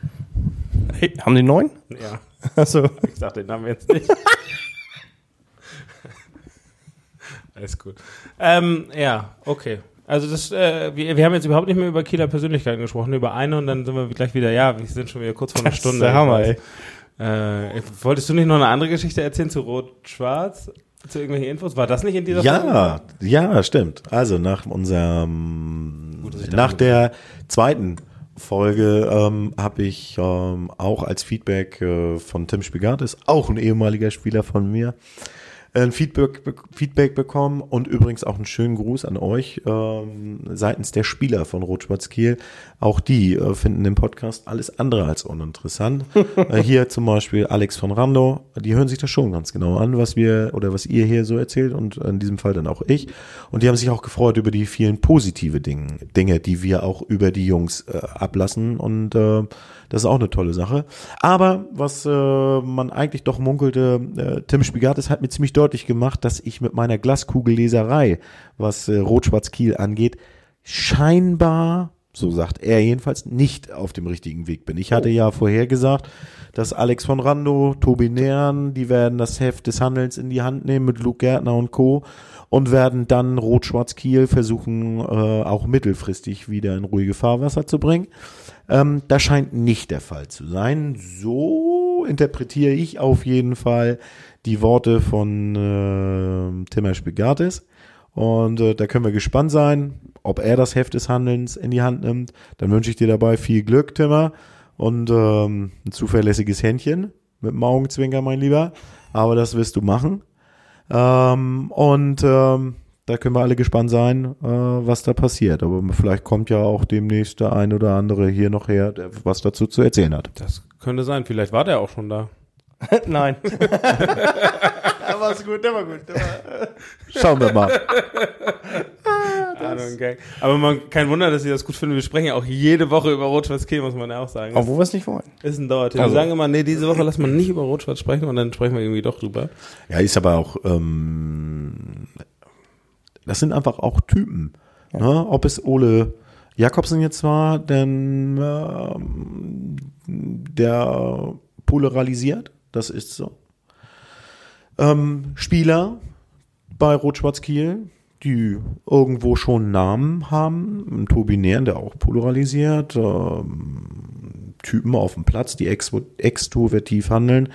Hey, haben die neun? Ja. Achso. Ich sag den Namen jetzt nicht. Alles gut. Ähm, ja, okay. Also das, äh, wir, wir haben jetzt überhaupt nicht mehr über Kieler Persönlichkeiten gesprochen, über eine und dann sind wir gleich wieder, ja, wir sind schon wieder kurz vor einer Stunde. Das ist der Hammer, ey. Äh, wolltest du nicht noch eine andere Geschichte erzählen zu Rot-Schwarz? Zu irgendwelchen Infos? War das nicht in dieser ja, Folge? Ja, ja, stimmt. Also nach unserem, Gut, nach der zweiten Folge ähm, habe ich ähm, auch als Feedback äh, von Tim Spigatis, auch ein ehemaliger Spieler von mir, ein Feedback, Feedback bekommen und übrigens auch einen schönen Gruß an euch ähm, seitens der Spieler von Rot-Schwarz Kiel. Auch die äh, finden den Podcast alles andere als uninteressant. äh, hier zum Beispiel Alex von Rando, die hören sich das schon ganz genau an, was wir oder was ihr hier so erzählt und in diesem Fall dann auch ich. Und die haben sich auch gefreut über die vielen positive Dinge, Dinge die wir auch über die Jungs äh, ablassen und äh, das ist auch eine tolle Sache. Aber was äh, man eigentlich doch munkelte, äh, Tim Spigatis hat mir ziemlich deutlich gemacht, dass ich mit meiner Glaskugelleserei, was äh, Rot-Schwarz-Kiel angeht, scheinbar, so sagt er jedenfalls, nicht auf dem richtigen Weg bin. Ich hatte ja vorher gesagt, dass Alex von Rando, Tobi Nähren, die werden das Heft des Handelns in die Hand nehmen mit Luke Gärtner und Co. und werden dann Rot-Schwarz-Kiel versuchen, äh, auch mittelfristig wieder in ruhige Fahrwasser zu bringen. Ähm, das scheint nicht der Fall zu sein. So interpretiere ich auf jeden Fall die Worte von äh, Timmer Spigatis. Und äh, da können wir gespannt sein, ob er das Heft des Handelns in die Hand nimmt. Dann wünsche ich dir dabei viel Glück, Timmer, und ähm, ein zuverlässiges Händchen mit dem Augenzwinker, mein Lieber. Aber das wirst du machen. Ähm, und ähm, da können wir alle gespannt sein, äh, was da passiert. Aber vielleicht kommt ja auch demnächst der ein oder andere hier noch her, der was dazu zu erzählen hat. Das könnte sein. Vielleicht war der auch schon da. Nein. der war gut, der war gut. Der war Schauen wir mal. okay. Aber man, kein Wunder, dass Sie das gut finden. Wir sprechen ja auch jede Woche über Rot-Schwarz Kiel, muss man ja auch sagen. Auch wo wir es nicht wollen. Ist ein Dauerthema. Also. Wir sagen immer, nee, diese Woche lassen wir nicht über Rot-Schwarz sprechen und dann sprechen wir irgendwie doch drüber. Ja, ist aber auch ähm, das sind einfach auch Typen. Ja. Ne? Ob es Ole Jakobsen jetzt war, denn äh, der polarisiert, das ist so. Ähm, Spieler bei Rot-Schwarz Kiel, die irgendwo schon Namen haben, Tobi Nähren, der auch polarisiert, ähm, Typen auf dem Platz, die extrovertiv handeln,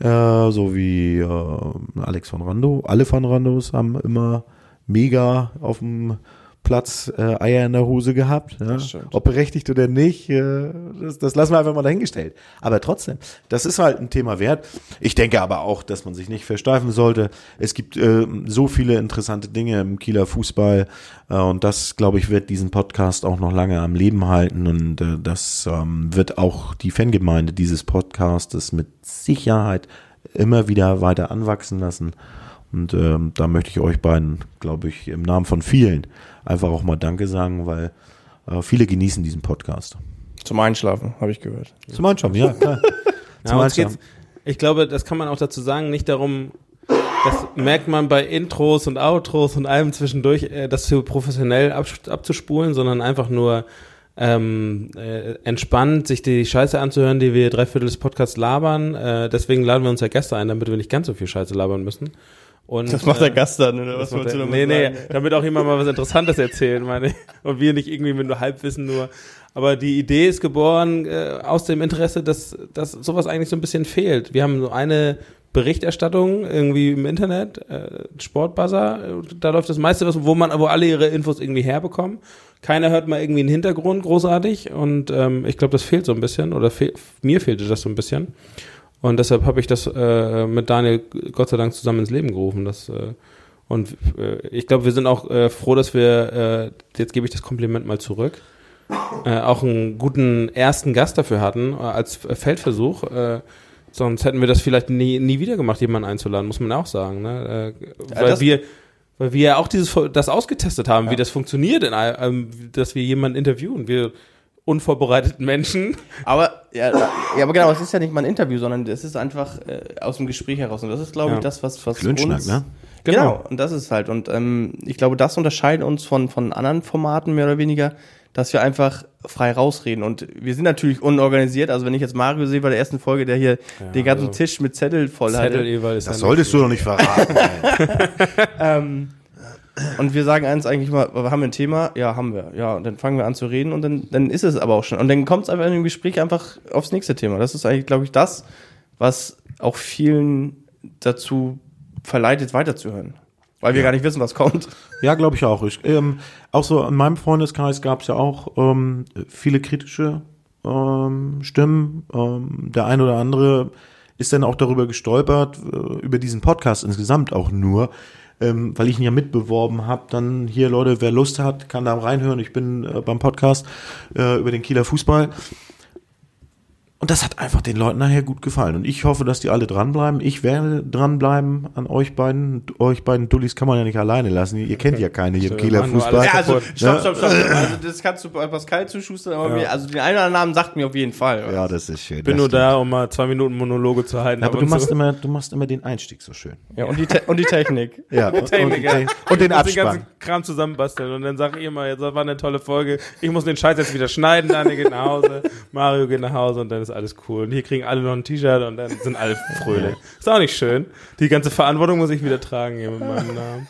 äh, so wie äh, Alex von Rando. Alle von Randos haben immer mega auf dem Platz äh, Eier in der Hose gehabt. Ja? Ob berechtigt oder nicht, äh, das, das lassen wir einfach mal dahingestellt. Aber trotzdem, das ist halt ein Thema wert. Ich denke aber auch, dass man sich nicht versteifen sollte. Es gibt äh, so viele interessante Dinge im Kieler Fußball äh, und das, glaube ich, wird diesen Podcast auch noch lange am Leben halten und äh, das ähm, wird auch die Fangemeinde dieses Podcastes mit Sicherheit immer wieder weiter anwachsen lassen. Und ähm, da möchte ich euch beiden, glaube ich, im Namen von vielen einfach auch mal Danke sagen, weil äh, viele genießen diesen Podcast. Zum Einschlafen, habe ich gehört. Zum Einschlafen, ja, klar. Zum ja, Einschlafen. ich glaube, das kann man auch dazu sagen, nicht darum, das merkt man bei Intros und Outros und allem zwischendurch, äh, das zu professionell ab, abzuspulen, sondern einfach nur ähm, äh, entspannt, sich die Scheiße anzuhören, die wir dreiviertel des Podcasts labern. Äh, deswegen laden wir uns ja Gäste ein, damit wir nicht ganz so viel Scheiße labern müssen. Und, das macht der äh, Gast dann, oder was wolltest du damit Nee, nee, damit auch jemand mal was Interessantes erzählen, meine ich. Und wir nicht irgendwie mit nur Halbwissen nur. Aber die Idee ist geboren äh, aus dem Interesse, dass, dass sowas eigentlich so ein bisschen fehlt. Wir haben so eine Berichterstattung irgendwie im Internet, äh, Sportbuzzer, da läuft das meiste, was, wo man, wo alle ihre Infos irgendwie herbekommen keiner hört mal irgendwie einen Hintergrund großartig und ähm, ich glaube, das fehlt so ein bisschen oder fehl, mir fehlte das so ein bisschen. Und deshalb habe ich das äh, mit Daniel Gott sei Dank zusammen ins Leben gerufen. Das, äh, und äh, ich glaube, wir sind auch äh, froh, dass wir, äh, jetzt gebe ich das Kompliment mal zurück, äh, auch einen guten ersten Gast dafür hatten, äh, als Feldversuch. Äh, sonst hätten wir das vielleicht nie, nie wieder gemacht, jemanden einzuladen, muss man auch sagen. Ne? Äh, weil ja, wir weil wir ja auch dieses das ausgetestet haben, ja. wie das funktioniert, in, ähm, dass wir jemanden interviewen. Wir unvorbereiteten Menschen. Aber ja, ja, aber genau, es ist ja nicht mal ein Interview, sondern es ist einfach äh, aus dem Gespräch heraus. Und das ist, glaube ich, das, was, was uns... Ne? Genau. genau, und das ist halt. Und ähm, ich glaube, das unterscheidet uns von, von anderen Formaten mehr oder weniger, dass wir einfach frei rausreden. Und wir sind natürlich unorganisiert. Also wenn ich jetzt Mario sehe bei der ersten Folge, der hier ja, den ganzen also Tisch mit Zettel voll ist das solltest du doch nicht verraten. ähm, und wir sagen eins eigentlich mal, haben wir ein Thema? Ja, haben wir. Ja, und dann fangen wir an zu reden und dann, dann ist es aber auch schon. Und dann kommt es einfach in dem Gespräch einfach aufs nächste Thema. Das ist eigentlich, glaube ich, das, was auch vielen dazu verleitet, weiterzuhören weil wir ja. gar nicht wissen, was kommt. Ja, glaube ich auch. Ich, ähm, auch so in meinem Freundeskreis gab es ja auch ähm, viele kritische ähm, Stimmen. Ähm, der eine oder andere ist dann auch darüber gestolpert, äh, über diesen Podcast insgesamt auch nur, ähm, weil ich ihn ja mitbeworben habe. Dann hier, Leute, wer Lust hat, kann da reinhören. Ich bin äh, beim Podcast äh, über den Kieler Fußball. Und das hat einfach den Leuten nachher gut gefallen. Und ich hoffe, dass die alle dranbleiben. Ich werde dranbleiben an euch beiden. Euch beiden Dullis kann man ja nicht alleine lassen. Ihr kennt ja keine hier im Kieler Fußball. Ja, also, stopp, stopp, stopp. Also, das kannst du bei Pascal zuschustern, aber ja. mir, also den einen oder anderen Namen sagt mir auf jeden Fall. Ja, das ist schön. Ich bin nur stimmt. da, um mal zwei Minuten Monologe zu halten. aber du machst so. immer, du machst immer den Einstieg so schön. Ja, und die, Te und die Technik. ja, und, Technik, und, ja. und den Abspann. den ganzen Kram zusammenbasteln. Und dann sag ich immer, jetzt war eine tolle Folge. Ich muss den Scheiß jetzt wieder schneiden, Daniel geht nach Hause, Mario geht nach Hause und dann ist alles cool. Und hier kriegen alle noch ein T-Shirt und dann sind alle fröhlich. Ist auch nicht schön. Die ganze Verantwortung muss ich wieder tragen hier mit meinem Namen.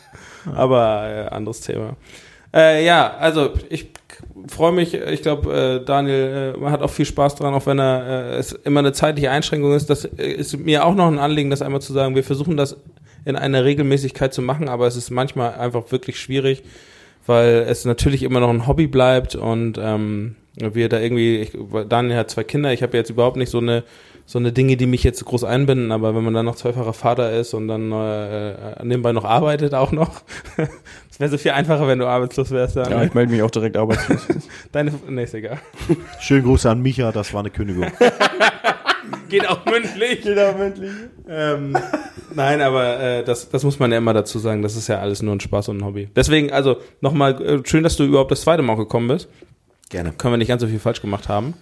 Aber äh, anderes Thema. Äh, ja, also ich freue mich. Ich glaube, äh, Daniel äh, hat auch viel Spaß dran, auch wenn er äh, es immer eine zeitliche Einschränkung ist. Das äh, ist mir auch noch ein Anliegen, das einmal zu sagen. Wir versuchen das in einer Regelmäßigkeit zu machen, aber es ist manchmal einfach wirklich schwierig, weil es natürlich immer noch ein Hobby bleibt und ähm, wir da irgendwie, ich, Daniel hat zwei Kinder, ich habe jetzt überhaupt nicht so eine so eine Dinge, die mich jetzt groß einbinden, aber wenn man dann noch zweifacher Vater ist und dann äh, nebenbei noch arbeitet auch noch, das wäre so viel einfacher, wenn du arbeitslos wärst. Dann, ja, ich melde mich auch direkt arbeitslos. Deine, nee, ist egal. Schönen Gruß an Micha, das war eine Kündigung. Geht auch mündlich. Geht auch mündlich. Ähm, nein, aber äh, das, das muss man ja immer dazu sagen, das ist ja alles nur ein Spaß und ein Hobby. Deswegen, also nochmal, äh, schön, dass du überhaupt das zweite Mal gekommen bist. Gerne. Können wir nicht ganz so viel falsch gemacht haben.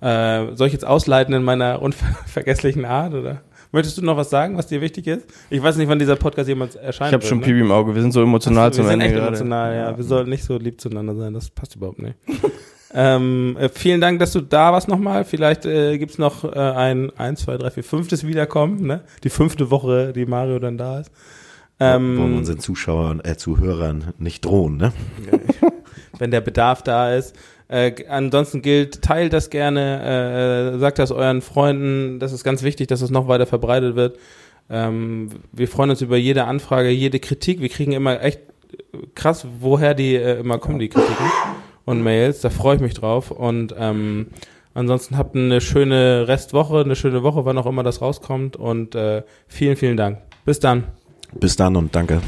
Äh, soll ich jetzt ausleiten in meiner unvergesslichen Art oder? Möchtest du noch was sagen, was dir wichtig ist? Ich weiß nicht, wann dieser Podcast jemals erscheint. Ich habe schon ne? Pipi im Auge. Wir sind so emotional Ach, zum Ende. Wir sind echt emotional, ja. Wir sollten nicht so lieb zueinander sein. Das passt überhaupt nicht. ähm, äh, vielen Dank, dass du da warst nochmal. Vielleicht äh, gibt's noch äh, ein, ein, zwei, drei, vier, fünftes Wiederkommen. Ne? Die fünfte Woche, die Mario dann da ist. Ähm, Wollen wir unseren Zuschauern, äh, Zuhörern nicht drohen, ne? Wenn der Bedarf da ist. Äh, ansonsten gilt, teilt das gerne, äh, sagt das euren Freunden. Das ist ganz wichtig, dass es noch weiter verbreitet wird. Ähm, wir freuen uns über jede Anfrage, jede Kritik. Wir kriegen immer echt krass, woher die äh, immer kommen, die Kritiken und Mails. Da freue ich mich drauf. Und ähm, ansonsten habt eine schöne Restwoche, eine schöne Woche, wann auch immer das rauskommt. Und äh, vielen, vielen Dank. Bis dann. Bis dann und danke.